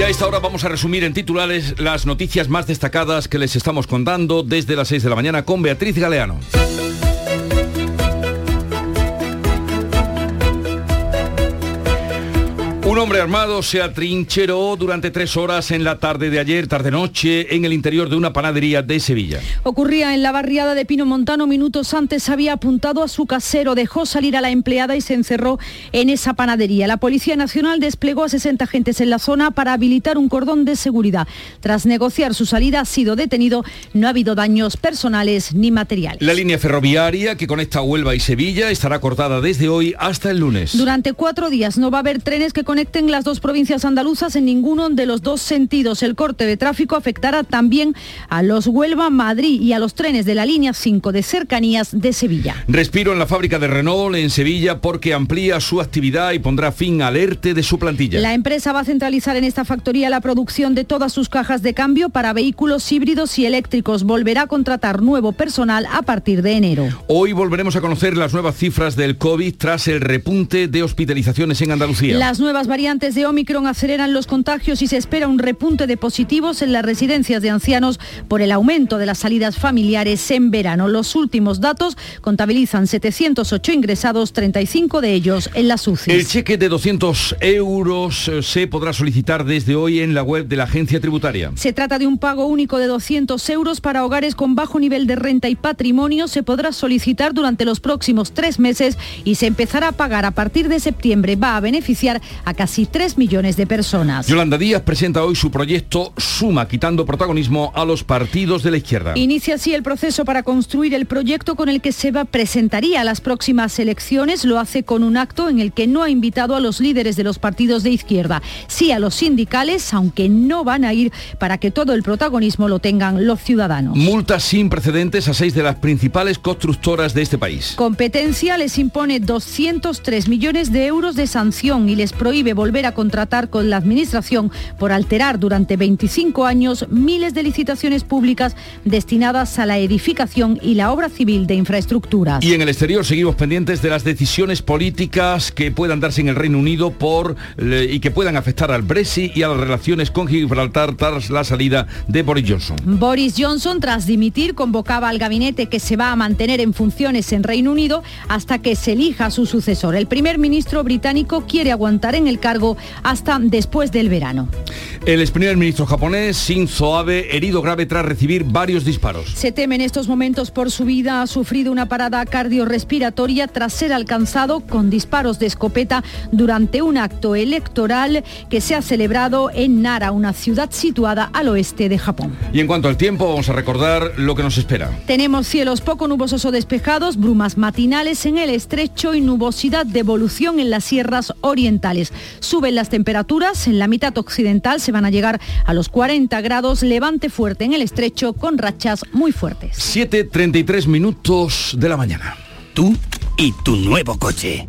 Y a esta hora vamos a resumir en titulares las noticias más destacadas que les estamos contando desde las 6 de la mañana con Beatriz Galeano. Un hombre armado se atrincheró durante tres horas en la tarde de ayer, tarde-noche, en el interior de una panadería de Sevilla. Ocurría en la barriada de Pino Montano. Minutos antes había apuntado a su casero, dejó salir a la empleada y se encerró en esa panadería. La Policía Nacional desplegó a 60 agentes en la zona para habilitar un cordón de seguridad. Tras negociar su salida, ha sido detenido. No ha habido daños personales ni materiales. La línea ferroviaria que conecta Huelva y Sevilla estará cortada desde hoy hasta el lunes. Durante cuatro días no va a haber trenes que conecten las dos provincias andaluzas en ninguno de los dos sentidos. El corte de tráfico afectará también a los Huelva-Madrid y a los trenes de la línea 5 de cercanías de Sevilla. Respiro en la fábrica de Renault en Sevilla porque amplía su actividad y pondrá fin al ERTE de su plantilla. La empresa va a centralizar en esta factoría la producción de todas sus cajas de cambio para vehículos híbridos y eléctricos. Volverá a contratar nuevo personal a partir de enero. Hoy volveremos a conocer las nuevas cifras del COVID tras el repunte de hospitalizaciones en Andalucía. Las nuevas variantes de Omicron aceleran los contagios y se espera un repunte de positivos en las residencias de ancianos por el aumento de las salidas familiares en verano. Los últimos datos contabilizan 708 ingresados, 35 de ellos en la UCI. El cheque de 200 euros eh, se podrá solicitar desde hoy en la web de la agencia tributaria. Se trata de un pago único de 200 euros para hogares con bajo nivel de renta y patrimonio. Se podrá solicitar durante los próximos tres meses y se empezará a pagar a partir de septiembre. Va a beneficiar a casi 3 millones de personas. Yolanda Díaz presenta hoy su proyecto Suma, quitando protagonismo a los partidos de la izquierda. Inicia así el proceso para construir el proyecto con el que se va, presentaría las próximas elecciones. Lo hace con un acto en el que no ha invitado a los líderes de los partidos de izquierda, sí a los sindicales, aunque no van a ir para que todo el protagonismo lo tengan los ciudadanos. Multas sin precedentes a seis de las principales constructoras de este país. Competencia les impone 203 millones de euros de sanción y les prohíbe volver a contratar con la Administración por alterar durante 25 años miles de licitaciones públicas destinadas a la edificación y la obra civil de infraestructuras. Y en el exterior seguimos pendientes de las decisiones políticas que puedan darse en el Reino Unido por y que puedan afectar al Brexit y a las relaciones con Gibraltar tras la salida de Boris Johnson. Boris Johnson, tras dimitir, convocaba al gabinete que se va a mantener en funciones en Reino Unido hasta que se elija su sucesor. El primer ministro británico quiere aguantar en el cargo hasta después del verano. El ex primer ministro japonés, Shinzo Abe, herido grave tras recibir varios disparos. Se teme en estos momentos por su vida. Ha sufrido una parada cardiorrespiratoria tras ser alcanzado con disparos de escopeta durante un acto electoral que se ha celebrado en Nara, una ciudad situada al oeste de Japón. Y en cuanto al tiempo, vamos a recordar lo que nos espera. Tenemos cielos poco nubosos o despejados, brumas matinales en el estrecho y nubosidad de evolución en las sierras orientales. Suben las temperaturas, en la mitad occidental se van a llegar a los 40 grados, levante fuerte en el estrecho con rachas muy fuertes. 7.33 minutos de la mañana. Tú y tu nuevo coche.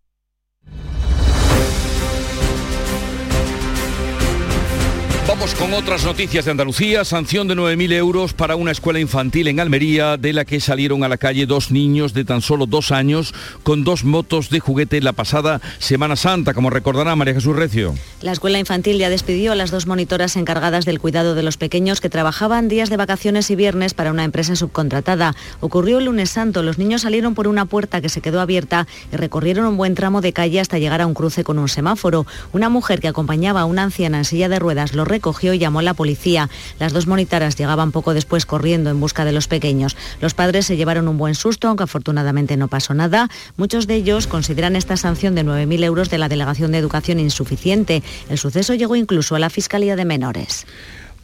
Con otras noticias de Andalucía. Sanción de 9.000 euros para una escuela infantil en Almería, de la que salieron a la calle dos niños de tan solo dos años con dos motos de juguete la pasada Semana Santa, como recordará María Jesús Recio. La escuela infantil ya despidió a las dos monitoras encargadas del cuidado de los pequeños que trabajaban días de vacaciones y viernes para una empresa subcontratada. Ocurrió el lunes santo. Los niños salieron por una puerta que se quedó abierta y recorrieron un buen tramo de calle hasta llegar a un cruce con un semáforo. Una mujer que acompañaba a una anciana en silla de ruedas lo recogió y llamó a la policía. Las dos monitoras llegaban poco después corriendo en busca de los pequeños. Los padres se llevaron un buen susto, aunque afortunadamente no pasó nada. Muchos de ellos consideran esta sanción de 9.000 euros de la Delegación de Educación insuficiente. El suceso llegó incluso a la Fiscalía de Menores.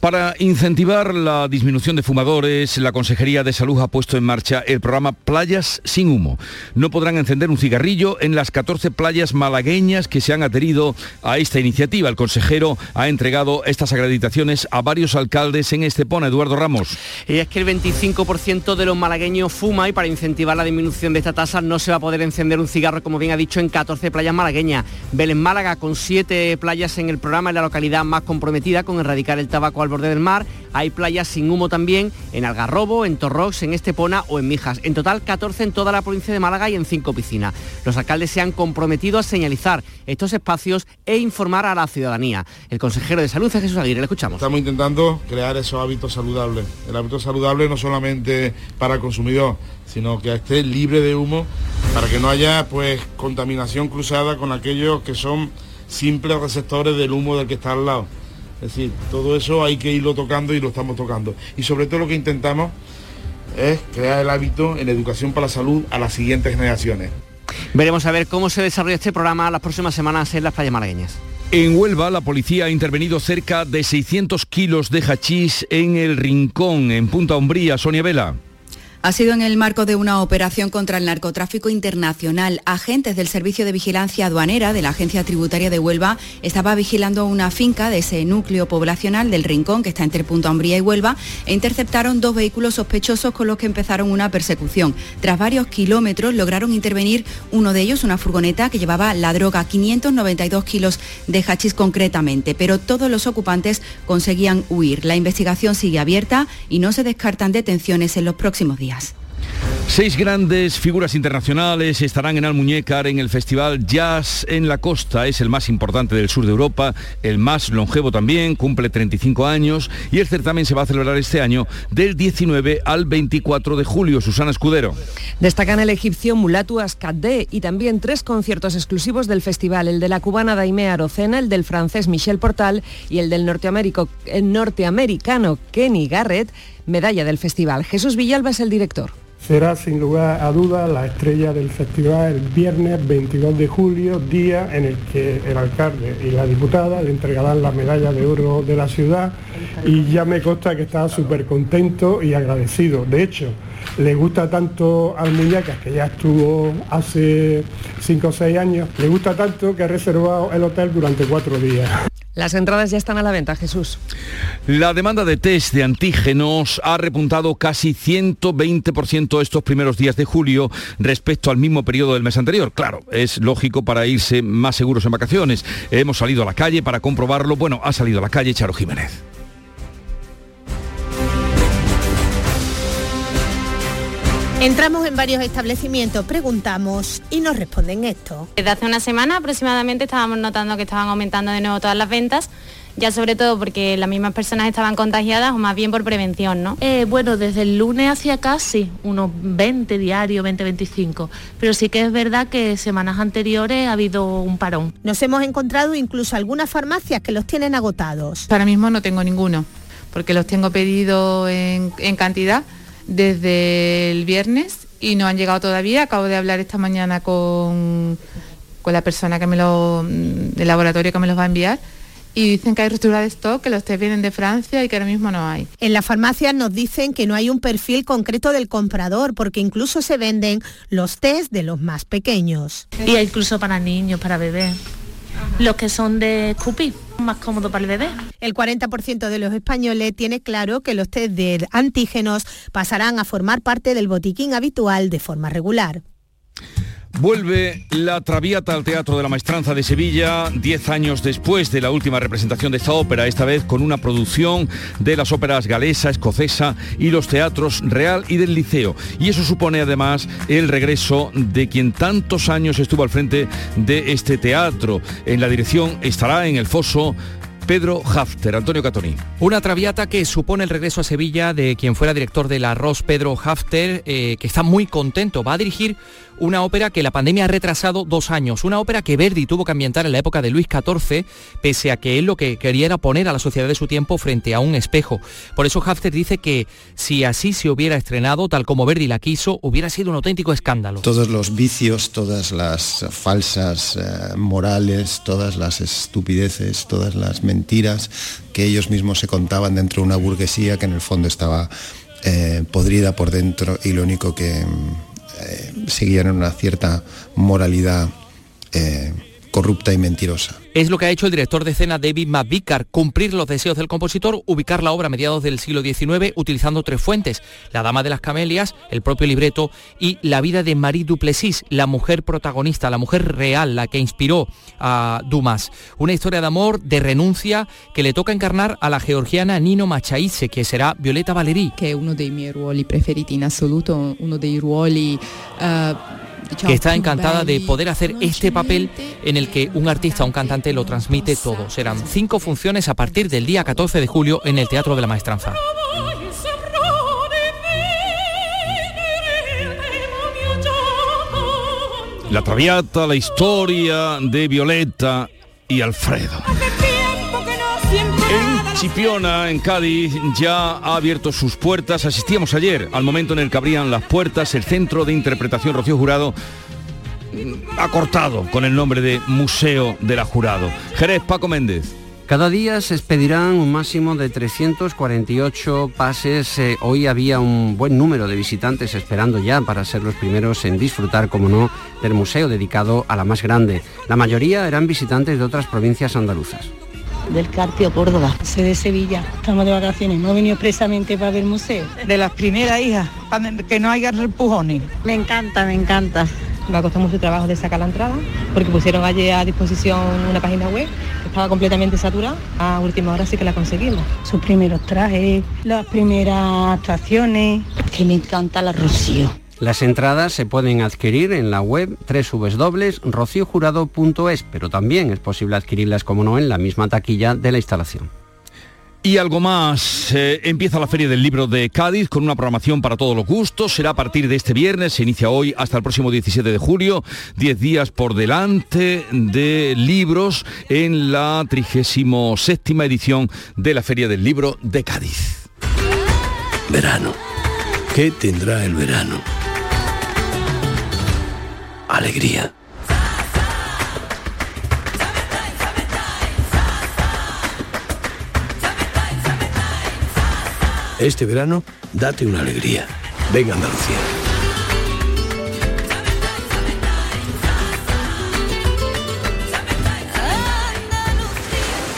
Para incentivar la disminución de fumadores, la Consejería de Salud ha puesto en marcha el programa Playas sin humo. No podrán encender un cigarrillo en las 14 playas malagueñas que se han adherido a esta iniciativa. El consejero ha entregado estas acreditaciones a varios alcaldes en Estepona, Eduardo Ramos. Es que el 25% de los malagueños fuma y para incentivar la disminución de esta tasa no se va a poder encender un cigarro, como bien ha dicho, en 14 playas malagueñas. Belén Málaga, con 7 playas en el programa, es la localidad más comprometida con erradicar el tabaco al borde del mar. Hay playas sin humo también en Algarrobo, en Torrox, en Estepona o en Mijas. En total 14 en toda la provincia de Málaga y en 5 piscinas. Los alcaldes se han comprometido a señalizar estos espacios e informar a la ciudadanía. El consejero de Salud es Jesús Aguirre, le escuchamos. Estamos intentando crear esos hábitos saludables. El hábito saludable no solamente para el consumidor, sino que esté libre de humo para que no haya pues contaminación cruzada con aquellos que son simples receptores del humo del que está al lado. Es decir, todo eso hay que irlo tocando y lo estamos tocando. Y sobre todo lo que intentamos es crear el hábito en educación para la salud a las siguientes generaciones. Veremos a ver cómo se desarrolla este programa las próximas semanas en las playas malagueñas. En Huelva, la policía ha intervenido cerca de 600 kilos de hachís en el Rincón, en Punta Umbría. Sonia Vela. Ha sido en el marco de una operación contra el narcotráfico internacional. Agentes del Servicio de Vigilancia Aduanera de la Agencia Tributaria de Huelva estaba vigilando una finca de ese núcleo poblacional del Rincón, que está entre Punta Umbría y Huelva, e interceptaron dos vehículos sospechosos con los que empezaron una persecución. Tras varios kilómetros lograron intervenir uno de ellos, una furgoneta que llevaba la droga, 592 kilos de hachís concretamente, pero todos los ocupantes conseguían huir. La investigación sigue abierta y no se descartan detenciones en los próximos días. Seis grandes figuras internacionales estarán en Almuñécar en el Festival Jazz en la Costa. Es el más importante del sur de Europa, el más longevo también, cumple 35 años y el certamen se va a celebrar este año del 19 al 24 de julio. Susana Escudero. Destacan el egipcio Mulatu Askadé y también tres conciertos exclusivos del festival, el de la cubana Daimea Arocena, el del francés Michel Portal y el del norteamericano, el norteamericano Kenny Garrett, medalla del festival. Jesús Villalba es el director será sin lugar a dudas la estrella del festival el viernes 22 de julio, día en el que el alcalde y la diputada le entregarán la medalla de oro de la ciudad y ya me consta que está súper contento y agradecido. De hecho, le gusta tanto al Muñecas, que ya estuvo hace 5 o 6 años, le gusta tanto que ha reservado el hotel durante cuatro días. Las entradas ya están a la venta, Jesús. La demanda de test de antígenos ha repuntado casi 120% estos primeros días de julio respecto al mismo periodo del mes anterior. Claro, es lógico para irse más seguros en vacaciones. Hemos salido a la calle para comprobarlo. Bueno, ha salido a la calle Charo Jiménez. Entramos en varios establecimientos, preguntamos y nos responden esto. Desde hace una semana aproximadamente estábamos notando que estaban aumentando de nuevo todas las ventas, ya sobre todo porque las mismas personas estaban contagiadas o más bien por prevención, ¿no? Eh, bueno, desde el lunes hacia casi unos 20 diarios, 20-25, pero sí que es verdad que semanas anteriores ha habido un parón. Nos hemos encontrado incluso algunas farmacias que los tienen agotados. Ahora mismo no tengo ninguno, porque los tengo pedido en, en cantidad desde el viernes y no han llegado todavía. Acabo de hablar esta mañana con, con la persona que me lo, del laboratorio que me los va a enviar y dicen que hay ruptura de stock, que los test vienen de Francia y que ahora mismo no hay. En las farmacias nos dicen que no hay un perfil concreto del comprador porque incluso se venden los test de los más pequeños. Y incluso para niños, para bebés. Los que son de escupir, más cómodo para el bebé. El 40% de los españoles tiene claro que los test de antígenos pasarán a formar parte del botiquín habitual de forma regular. Vuelve la Traviata al Teatro de la Maestranza de Sevilla, diez años después de la última representación de esta ópera, esta vez con una producción de las óperas galesa, escocesa y los teatros Real y del Liceo. Y eso supone además el regreso de quien tantos años estuvo al frente de este teatro. En la dirección estará en el foso Pedro Hafter. Antonio Catoni. Una traviata que supone el regreso a Sevilla de quien fuera director de la ROS, Pedro Hafter, eh, que está muy contento. Va a dirigir una ópera que la pandemia ha retrasado dos años, una ópera que Verdi tuvo que ambientar en la época de Luis XIV, pese a que él lo que quería era poner a la sociedad de su tiempo frente a un espejo. Por eso Hafter dice que si así se hubiera estrenado, tal como Verdi la quiso, hubiera sido un auténtico escándalo. Todos los vicios, todas las falsas eh, morales, todas las estupideces, todas las mentiras que ellos mismos se contaban dentro de una burguesía que en el fondo estaba eh, podrida por dentro y lo único que eh, seguían una cierta moralidad eh, corrupta y mentirosa. Es lo que ha hecho el director de escena David McVicar, cumplir los deseos del compositor, ubicar la obra a mediados del siglo XIX utilizando tres fuentes, La Dama de las Camelias, el propio libreto y la vida de Marie Duplessis, la mujer protagonista, la mujer real, la que inspiró a Dumas. Una historia de amor, de renuncia, que le toca encarnar a la georgiana Nino Machaise, que será Violeta Valerí. Que es uno de mis ruoli preferiti en absoluto, uno dei ruoli... Uh que está encantada de poder hacer este papel en el que un artista, un cantante lo transmite todo. Serán cinco funciones a partir del día 14 de julio en el Teatro de la Maestranza. La Traviata, la historia de Violeta y Alfredo. Chipiona, en Cádiz, ya ha abierto sus puertas. Asistíamos ayer al momento en el que abrían las puertas el Centro de Interpretación Rocío Jurado mm, ha cortado con el nombre de Museo de la Jurado. Jerez, Paco Méndez. Cada día se expedirán un máximo de 348 pases. Eh, hoy había un buen número de visitantes esperando ya para ser los primeros en disfrutar, como no, del museo dedicado a la más grande. La mayoría eran visitantes de otras provincias andaluzas del Carpio Córdoba. Soy de Sevilla, estamos de vacaciones, no he venido expresamente para ver el museo. De las primeras hijas, para que no haya repujones. Me encanta, me encanta. Me ha costado mucho trabajo de sacar la entrada, porque pusieron allí a disposición una página web que estaba completamente saturada. A última hora sí que la conseguimos. Sus primeros trajes, las primeras actuaciones. Que me encanta la Rocío. Las entradas se pueden adquirir en la web www.rociojurado.es, pero también es posible adquirirlas, como no, en la misma taquilla de la instalación. Y algo más, eh, empieza la Feria del Libro de Cádiz con una programación para todos los gustos. Será a partir de este viernes, se inicia hoy hasta el próximo 17 de julio. 10 días por delante de libros en la 37 edición de la Feria del Libro de Cádiz. Verano. ¿Qué tendrá el verano? Alegría. Este verano, date una alegría. Venga Andalucía.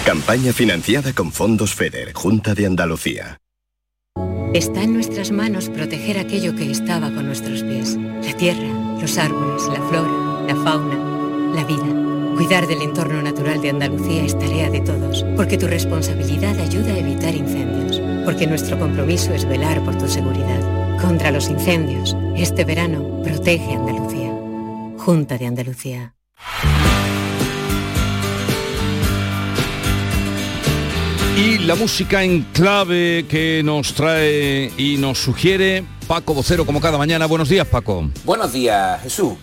Campaña financiada con fondos FEDER, Junta de Andalucía. Está en nuestras manos proteger aquello que estaba con nuestros pies, la tierra los árboles, la flora, la fauna, la vida. Cuidar del entorno natural de Andalucía es tarea de todos, porque tu responsabilidad ayuda a evitar incendios, porque nuestro compromiso es velar por tu seguridad. Contra los incendios, este verano protege Andalucía. Junta de Andalucía. Y la música en clave que nos trae y nos sugiere Paco Vocero como cada mañana. Buenos días, Paco. Buenos días, Jesús.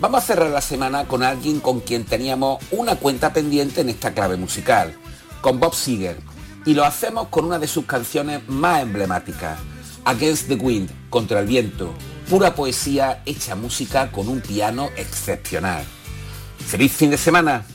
Vamos a cerrar la semana con alguien con quien teníamos una cuenta pendiente en esta clave musical, con Bob Seger. Y lo hacemos con una de sus canciones más emblemáticas, Against the Wind, contra el viento. Pura poesía hecha música con un piano excepcional. ¡Feliz fin de semana!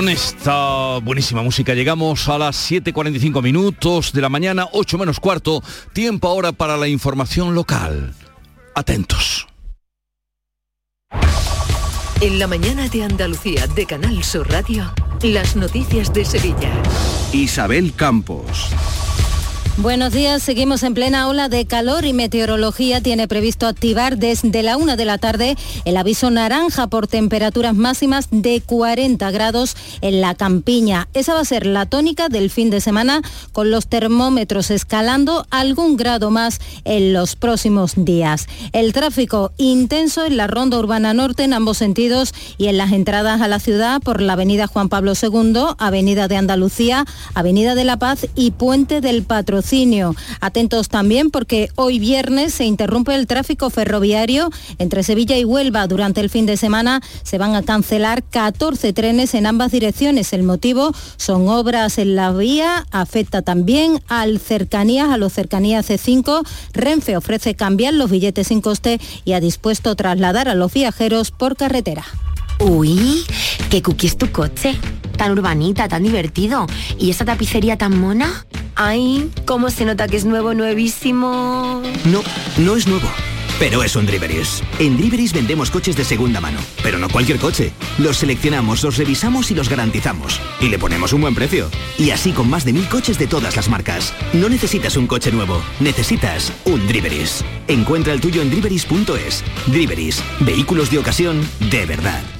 Con esta buenísima música llegamos a las 7.45 minutos de la mañana, 8 menos cuarto, tiempo ahora para la información local. Atentos. En la mañana de Andalucía de Canal Sur Radio, las noticias de Sevilla. Isabel Campos. Buenos días, seguimos en plena ola de calor y Meteorología tiene previsto activar desde la una de la tarde el aviso naranja por temperaturas máximas de 40 grados en la campiña. Esa va a ser la tónica del fin de semana con los termómetros escalando algún grado más en los próximos días. El tráfico intenso en la ronda urbana norte en ambos sentidos y en las entradas a la ciudad por la avenida Juan Pablo II, avenida de Andalucía, avenida de la Paz y puente del Atentos también porque hoy viernes se interrumpe el tráfico ferroviario entre Sevilla y Huelva. Durante el fin de semana se van a cancelar 14 trenes en ambas direcciones. El motivo son obras en la vía, afecta también al cercanías, a los cercanías C5. Renfe ofrece cambiar los billetes sin coste y ha dispuesto trasladar a los viajeros por carretera. Uy, qué cookie es tu coche. Tan urbanita, tan divertido. ¿Y esa tapicería tan mona? Ay, cómo se nota que es nuevo, nuevísimo. No, no es nuevo. Pero es un Driveris. En Driveris vendemos coches de segunda mano, pero no cualquier coche. Los seleccionamos, los revisamos y los garantizamos. Y le ponemos un buen precio. Y así con más de mil coches de todas las marcas. No necesitas un coche nuevo, necesitas un Driveris. Encuentra el tuyo en driveris.es. Driveris, vehículos de ocasión de verdad.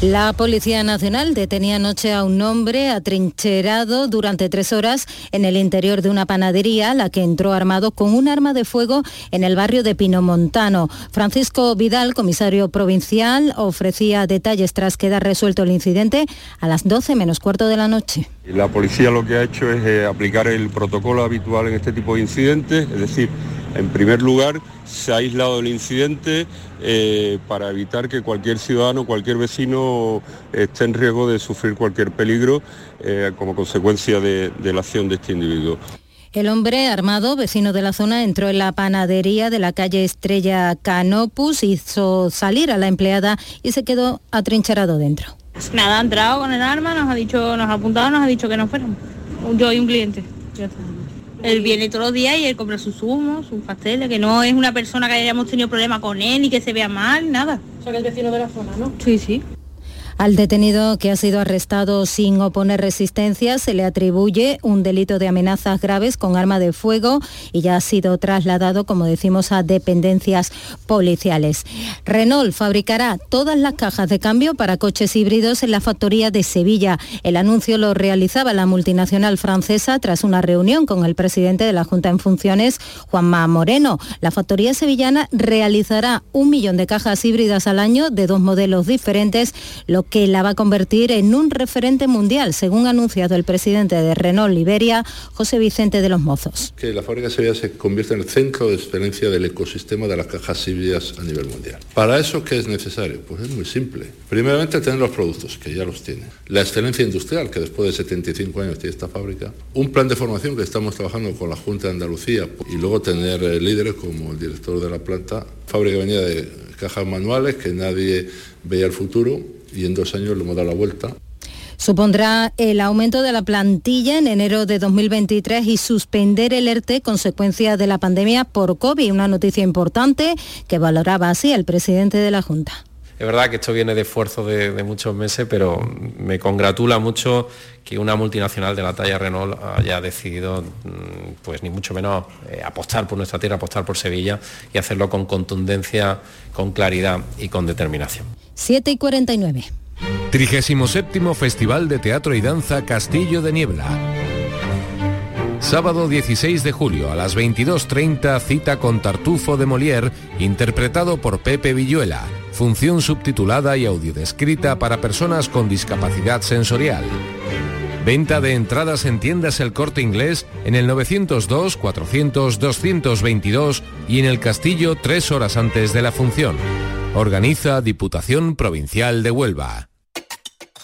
La Policía Nacional detenía anoche a un hombre atrincherado durante tres horas en el interior de una panadería, la que entró armado con un arma de fuego en el barrio de Pinomontano. Francisco Vidal, comisario provincial, ofrecía detalles tras quedar resuelto el incidente a las 12 menos cuarto de la noche. La policía lo que ha hecho es eh, aplicar el protocolo habitual en este tipo de incidentes, es decir, en primer lugar, se ha aislado el incidente eh, para evitar que cualquier ciudadano, cualquier vecino esté en riesgo de sufrir cualquier peligro eh, como consecuencia de, de la acción de este individuo. El hombre armado, vecino de la zona, entró en la panadería de la calle Estrella Canopus, hizo salir a la empleada y se quedó atrincherado dentro. Nada, ha entrado con el arma, nos ha dicho, nos ha apuntado, nos ha dicho que no fuéramos. Yo y un cliente. Ya está. Él viene todos los días y él compra sus zumos, sus pasteles, que no es una persona que hayamos tenido problema con él ni que se vea mal, nada. O sea que es vecino de la zona, ¿no? Sí, sí. Al detenido que ha sido arrestado sin oponer resistencia se le atribuye un delito de amenazas graves con arma de fuego y ya ha sido trasladado, como decimos, a dependencias policiales. Renault fabricará todas las cajas de cambio para coches híbridos en la factoría de Sevilla. El anuncio lo realizaba la multinacional francesa tras una reunión con el presidente de la Junta en funciones, Juanma Moreno. La factoría sevillana realizará un millón de cajas híbridas al año de dos modelos diferentes, que la va a convertir en un referente mundial, según ha anunciado el presidente de Renault Liberia, José Vicente de los Mozos. Que la fábrica Sevilla se convierte en el centro de excelencia del ecosistema de las cajas híbridas a nivel mundial. ¿Para eso qué es necesario? Pues es muy simple. Primeramente tener los productos, que ya los tiene. La excelencia industrial, que después de 75 años tiene esta fábrica. Un plan de formación que estamos trabajando con la Junta de Andalucía y luego tener eh, líderes como el director de la planta. Fábrica venía de cajas manuales, que nadie veía el futuro y en dos años le hemos dado la vuelta. Supondrá el aumento de la plantilla en enero de 2023 y suspender el ERTE consecuencia de la pandemia por COVID, una noticia importante que valoraba así el presidente de la Junta. Es verdad que esto viene de esfuerzo de, de, muchos meses, pero me congratula mucho que una multinacional de la talla Renault haya decidido, pues ni mucho menos, eh, apostar por nuestra tierra, apostar por Sevilla y hacerlo con contundencia, con claridad y con determinación. 7 y 49. 37 Festival de Teatro y Danza Castillo de Niebla. Sábado 16 de julio a las 22.30 cita con Tartufo de Molière, interpretado por Pepe Villuela, función subtitulada y audiodescrita para personas con discapacidad sensorial. Venta de entradas en tiendas El Corte Inglés en el 902 400 222 y en el Castillo tres horas antes de la función. Organiza Diputación Provincial de Huelva.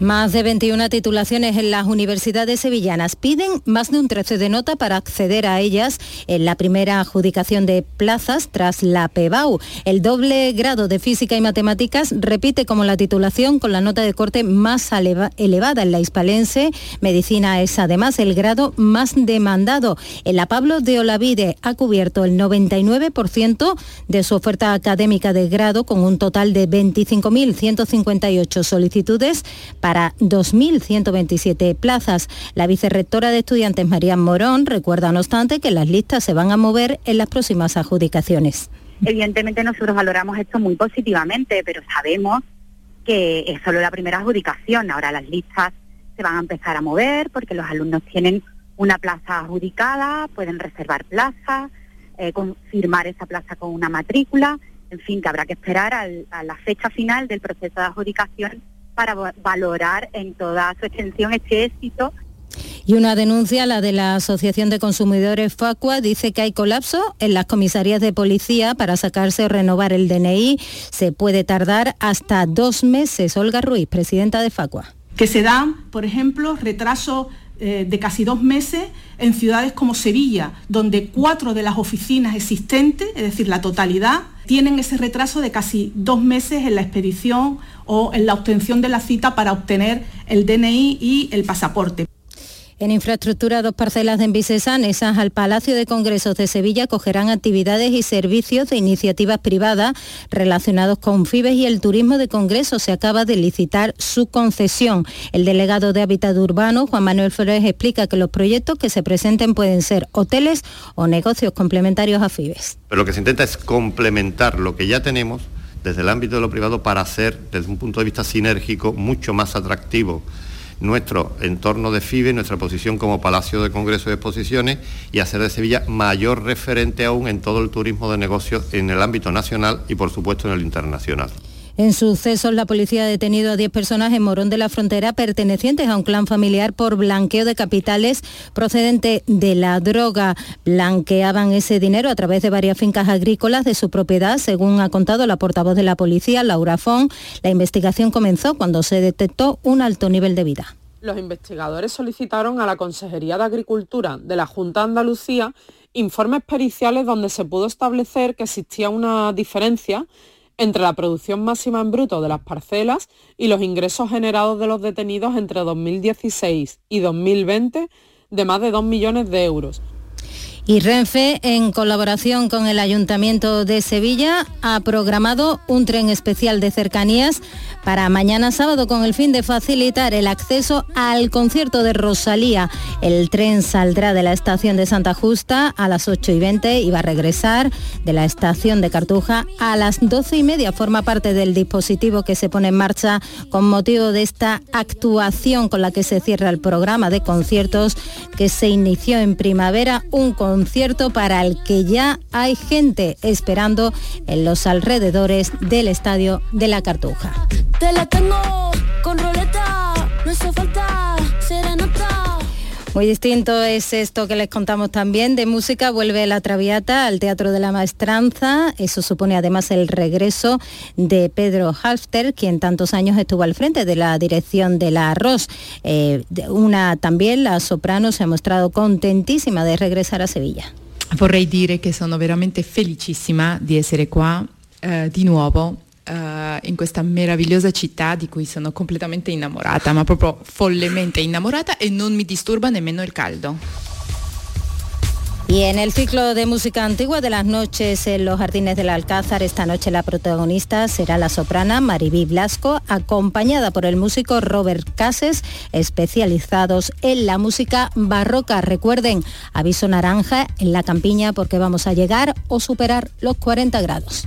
Más de 21 titulaciones en las universidades sevillanas piden más de un 13 de nota para acceder a ellas en la primera adjudicación de plazas tras la PEBAU. El doble grado de física y matemáticas repite como la titulación con la nota de corte más elevada en la hispalense. Medicina es además el grado más demandado. En la Pablo de Olavide ha cubierto el 99% de su oferta académica de grado con un total de 25.158 solicitudes 2.127 plazas. La vicerrectora de estudiantes María Morón recuerda, no obstante, que las listas se van a mover en las próximas adjudicaciones. Evidentemente nosotros valoramos esto muy positivamente, pero sabemos que es solo la primera adjudicación. Ahora las listas se van a empezar a mover porque los alumnos tienen una plaza adjudicada, pueden reservar plaza, eh, confirmar esa plaza con una matrícula, en fin, que habrá que esperar a la fecha final del proceso de adjudicación para valorar en toda su extensión este éxito y una denuncia, la de la Asociación de Consumidores Facua, dice que hay colapso en las comisarías de policía para sacarse o renovar el DNI. Se puede tardar hasta dos meses. Olga Ruiz, presidenta de Facua. Que se dan, por ejemplo, retrasos eh, de casi dos meses en ciudades como Sevilla, donde cuatro de las oficinas existentes, es decir, la totalidad, tienen ese retraso de casi dos meses en la expedición o en la obtención de la cita para obtener el DNI y el pasaporte. En infraestructura, dos parcelas de Envisesan, esas al Palacio de Congresos de Sevilla, cogerán actividades y servicios de iniciativas privadas relacionados con FIBES y el turismo de congresos. Se acaba de licitar su concesión. El delegado de Hábitat Urbano, Juan Manuel Flores, explica que los proyectos que se presenten pueden ser hoteles o negocios complementarios a FIBES. Pero lo que se intenta es complementar lo que ya tenemos desde el ámbito de lo privado para hacer, desde un punto de vista sinérgico, mucho más atractivo nuestro entorno de FIBE, nuestra posición como Palacio de Congresos y Exposiciones y hacer de Sevilla mayor referente aún en todo el turismo de negocios en el ámbito nacional y por supuesto en el internacional. En sucesos, la policía ha detenido a 10 personas en Morón de la Frontera pertenecientes a un clan familiar por blanqueo de capitales procedente de la droga. Blanqueaban ese dinero a través de varias fincas agrícolas de su propiedad, según ha contado la portavoz de la policía, Laura Fon. La investigación comenzó cuando se detectó un alto nivel de vida. Los investigadores solicitaron a la Consejería de Agricultura de la Junta de Andalucía informes periciales donde se pudo establecer que existía una diferencia entre la producción máxima en bruto de las parcelas y los ingresos generados de los detenidos entre 2016 y 2020 de más de 2 millones de euros. Y Renfe, en colaboración con el Ayuntamiento de Sevilla, ha programado un tren especial de cercanías para mañana sábado con el fin de facilitar el acceso al concierto de Rosalía. El tren saldrá de la estación de Santa Justa a las 8 y 20 y va a regresar de la estación de Cartuja a las 12 y media. Forma parte del dispositivo que se pone en marcha con motivo de esta actuación con la que se cierra el programa de conciertos que se inició en primavera. Un para el que ya hay gente esperando en los alrededores del estadio de la Cartuja. Muy distinto es esto que les contamos también. De música vuelve la Traviata al Teatro de la Maestranza. Eso supone además el regreso de Pedro Halfter, quien tantos años estuvo al frente de la dirección de la Arroz. Eh, una también, la soprano, se ha mostrado contentísima de regresar a Sevilla. Vorrei dire che sono veramente felicissima di essere qua eh, di nuovo uh, in questa meravigliosa città di cui sono completamente innamorata, ma proprio follemente innamorata e non mi disturba nemmeno il caldo. Y en el ciclo de música antigua de las noches en los jardines del Alcázar, esta noche la protagonista será la soprana Maribí Blasco, acompañada por el músico Robert Cases, especializados en la música barroca. Recuerden, aviso naranja en la campiña porque vamos a llegar o superar los 40 grados.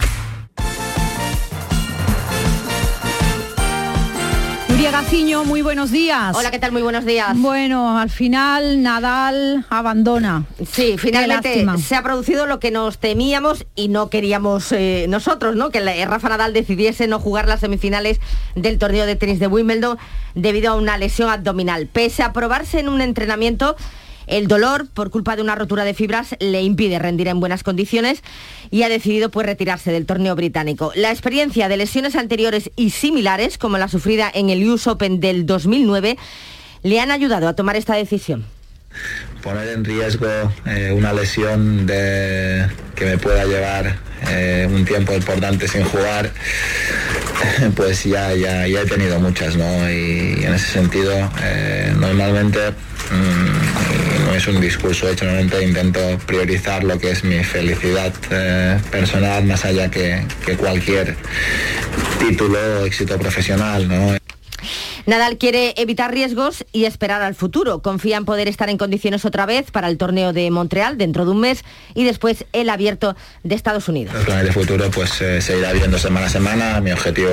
Muy buenos días. Hola, ¿qué tal? Muy buenos días. Bueno, al final Nadal abandona. Sí, finalmente se ha producido lo que nos temíamos y no queríamos eh, nosotros, ¿no? Que la- Rafa Nadal decidiese no jugar las semifinales del torneo de tenis de Wimbledon debido a una lesión abdominal. Pese a probarse en un entrenamiento, el dolor por culpa de una rotura de fibras le impide rendir en buenas condiciones y ha decidido pues retirarse del torneo británico. La experiencia de lesiones anteriores y similares, como la sufrida en el US Open del 2009, le han ayudado a tomar esta decisión. poner en riesgo eh, una lesión que me pueda llevar eh, un tiempo importante sin jugar, [laughs] pues ya, ya, ya he tenido muchas, ¿no? Y en ese sentido, eh, normalmente, mm, no es un discurso hecho, normalmente intento priorizar lo que es mi felicidad eh, personal más allá que, que cualquier título o éxito profesional, ¿no? Nadal quiere evitar riesgos y esperar al futuro. Confía en poder estar en condiciones otra vez para el torneo de Montreal dentro de un mes y después el abierto de Estados Unidos. Los planes de futuro pues eh, se irá viendo semana a semana. Mi objetivo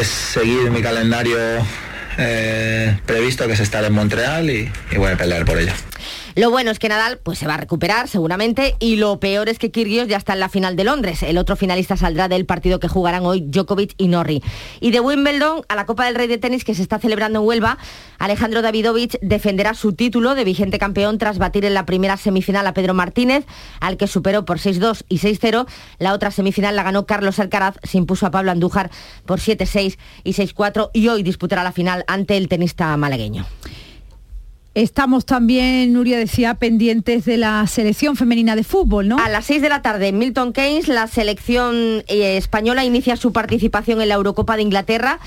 es seguir mi calendario eh, previsto, que es estar en Montreal y, y voy a pelear por ello. Lo bueno es que Nadal pues, se va a recuperar seguramente y lo peor es que Kyrgios ya está en la final de Londres. El otro finalista saldrá del partido que jugarán hoy Djokovic y Norri. Y de Wimbledon a la Copa del Rey de Tenis que se está celebrando en Huelva, Alejandro Davidovich defenderá su título de vigente campeón tras batir en la primera semifinal a Pedro Martínez, al que superó por 6-2 y 6-0. La otra semifinal la ganó Carlos Alcaraz, se impuso a Pablo Andújar por 7-6 y 6-4 y hoy disputará la final ante el tenista malagueño. Estamos también, Nuria decía, pendientes de la selección femenina de fútbol, ¿no? A las 6 de la tarde en Milton Keynes, la selección eh, española inicia su participación en la Eurocopa de Inglaterra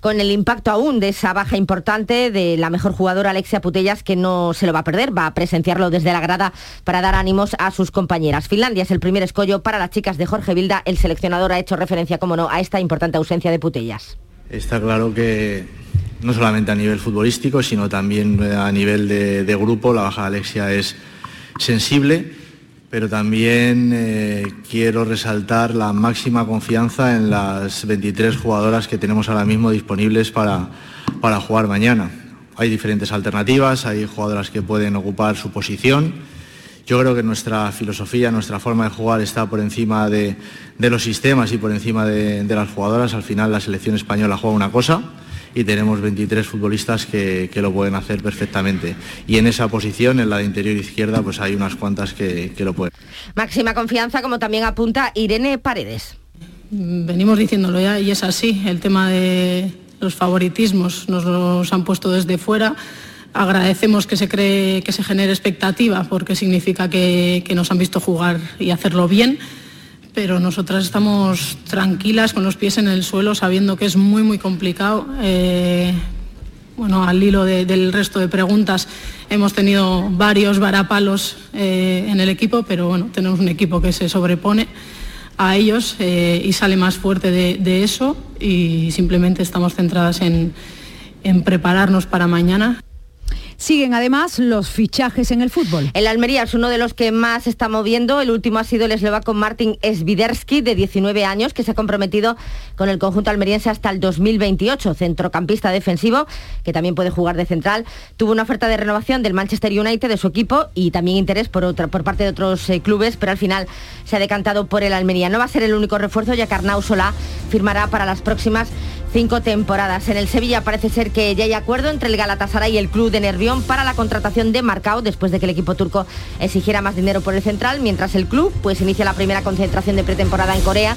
con el impacto aún de esa baja importante de la mejor jugadora Alexia Putellas, que no se lo va a perder, va a presenciarlo desde la grada para dar ánimos a sus compañeras. Finlandia es el primer escollo para las chicas de Jorge Vilda. El seleccionador ha hecho referencia, como no, a esta importante ausencia de Putellas. Está claro que no solamente a nivel futbolístico, sino también eh, a nivel de, grupo, la baja de Alexia es sensible, pero también eh, quiero resaltar la máxima confianza en las 23 jugadoras que tenemos ahora mismo disponibles para, para jugar mañana. Hay diferentes alternativas, hay jugadoras que pueden ocupar su posición. Yo creo que nuestra filosofía, nuestra forma de jugar está por encima de, los sistemas y por encima de las jugadoras. Al final la selección española juega una cosa y tenemos 23 futbolistas que, que lo pueden hacer perfectamente. Y en esa posición, en la de interior izquierda, pues hay unas cuantas que, que lo pueden. Máxima confianza, como también apunta Irene Paredes. Venimos diciéndolo ya y es así. El tema de los favoritismos nos los han puesto desde fuera. Agradecemos que se cree que se genere expectativa porque significa que, que nos han visto jugar y hacerlo bien. Pero nosotras estamos tranquilas con los pies en el suelo sabiendo que es muy muy complicado. Eh, bueno, al hilo de- del resto de preguntas, hemos tenido varios varapalos eh, en el equipo, pero bueno, tenemos un equipo que se sobrepone a ellos eh, y sale más fuerte de, de eso y simplemente estamos centradas en, en prepararnos para mañana. Siguen además los fichajes en el fútbol. El Almería es uno de los que más está moviendo. El último ha sido el eslovaco Martin Sviderski, de 19 años, que se ha comprometido con el conjunto almeriense hasta el 2028. Centrocampista defensivo, que también puede jugar de central. Tuvo una oferta de renovación del Manchester United, de su equipo, y también interés por, parte de otros eh, clubes, pero al final se ha decantado por el Almería. No va a ser el único refuerzo, ya que Arnau Solá firmará para las próximas cinco temporadas. En el Sevilla parece ser que ya hay acuerdo entre el Galatasaray y el club de Nervión para la contratación de Marcao después de que el equipo turco exigiera más dinero por el central, mientras el club pues inicia la primera concentración de pretemporada en Corea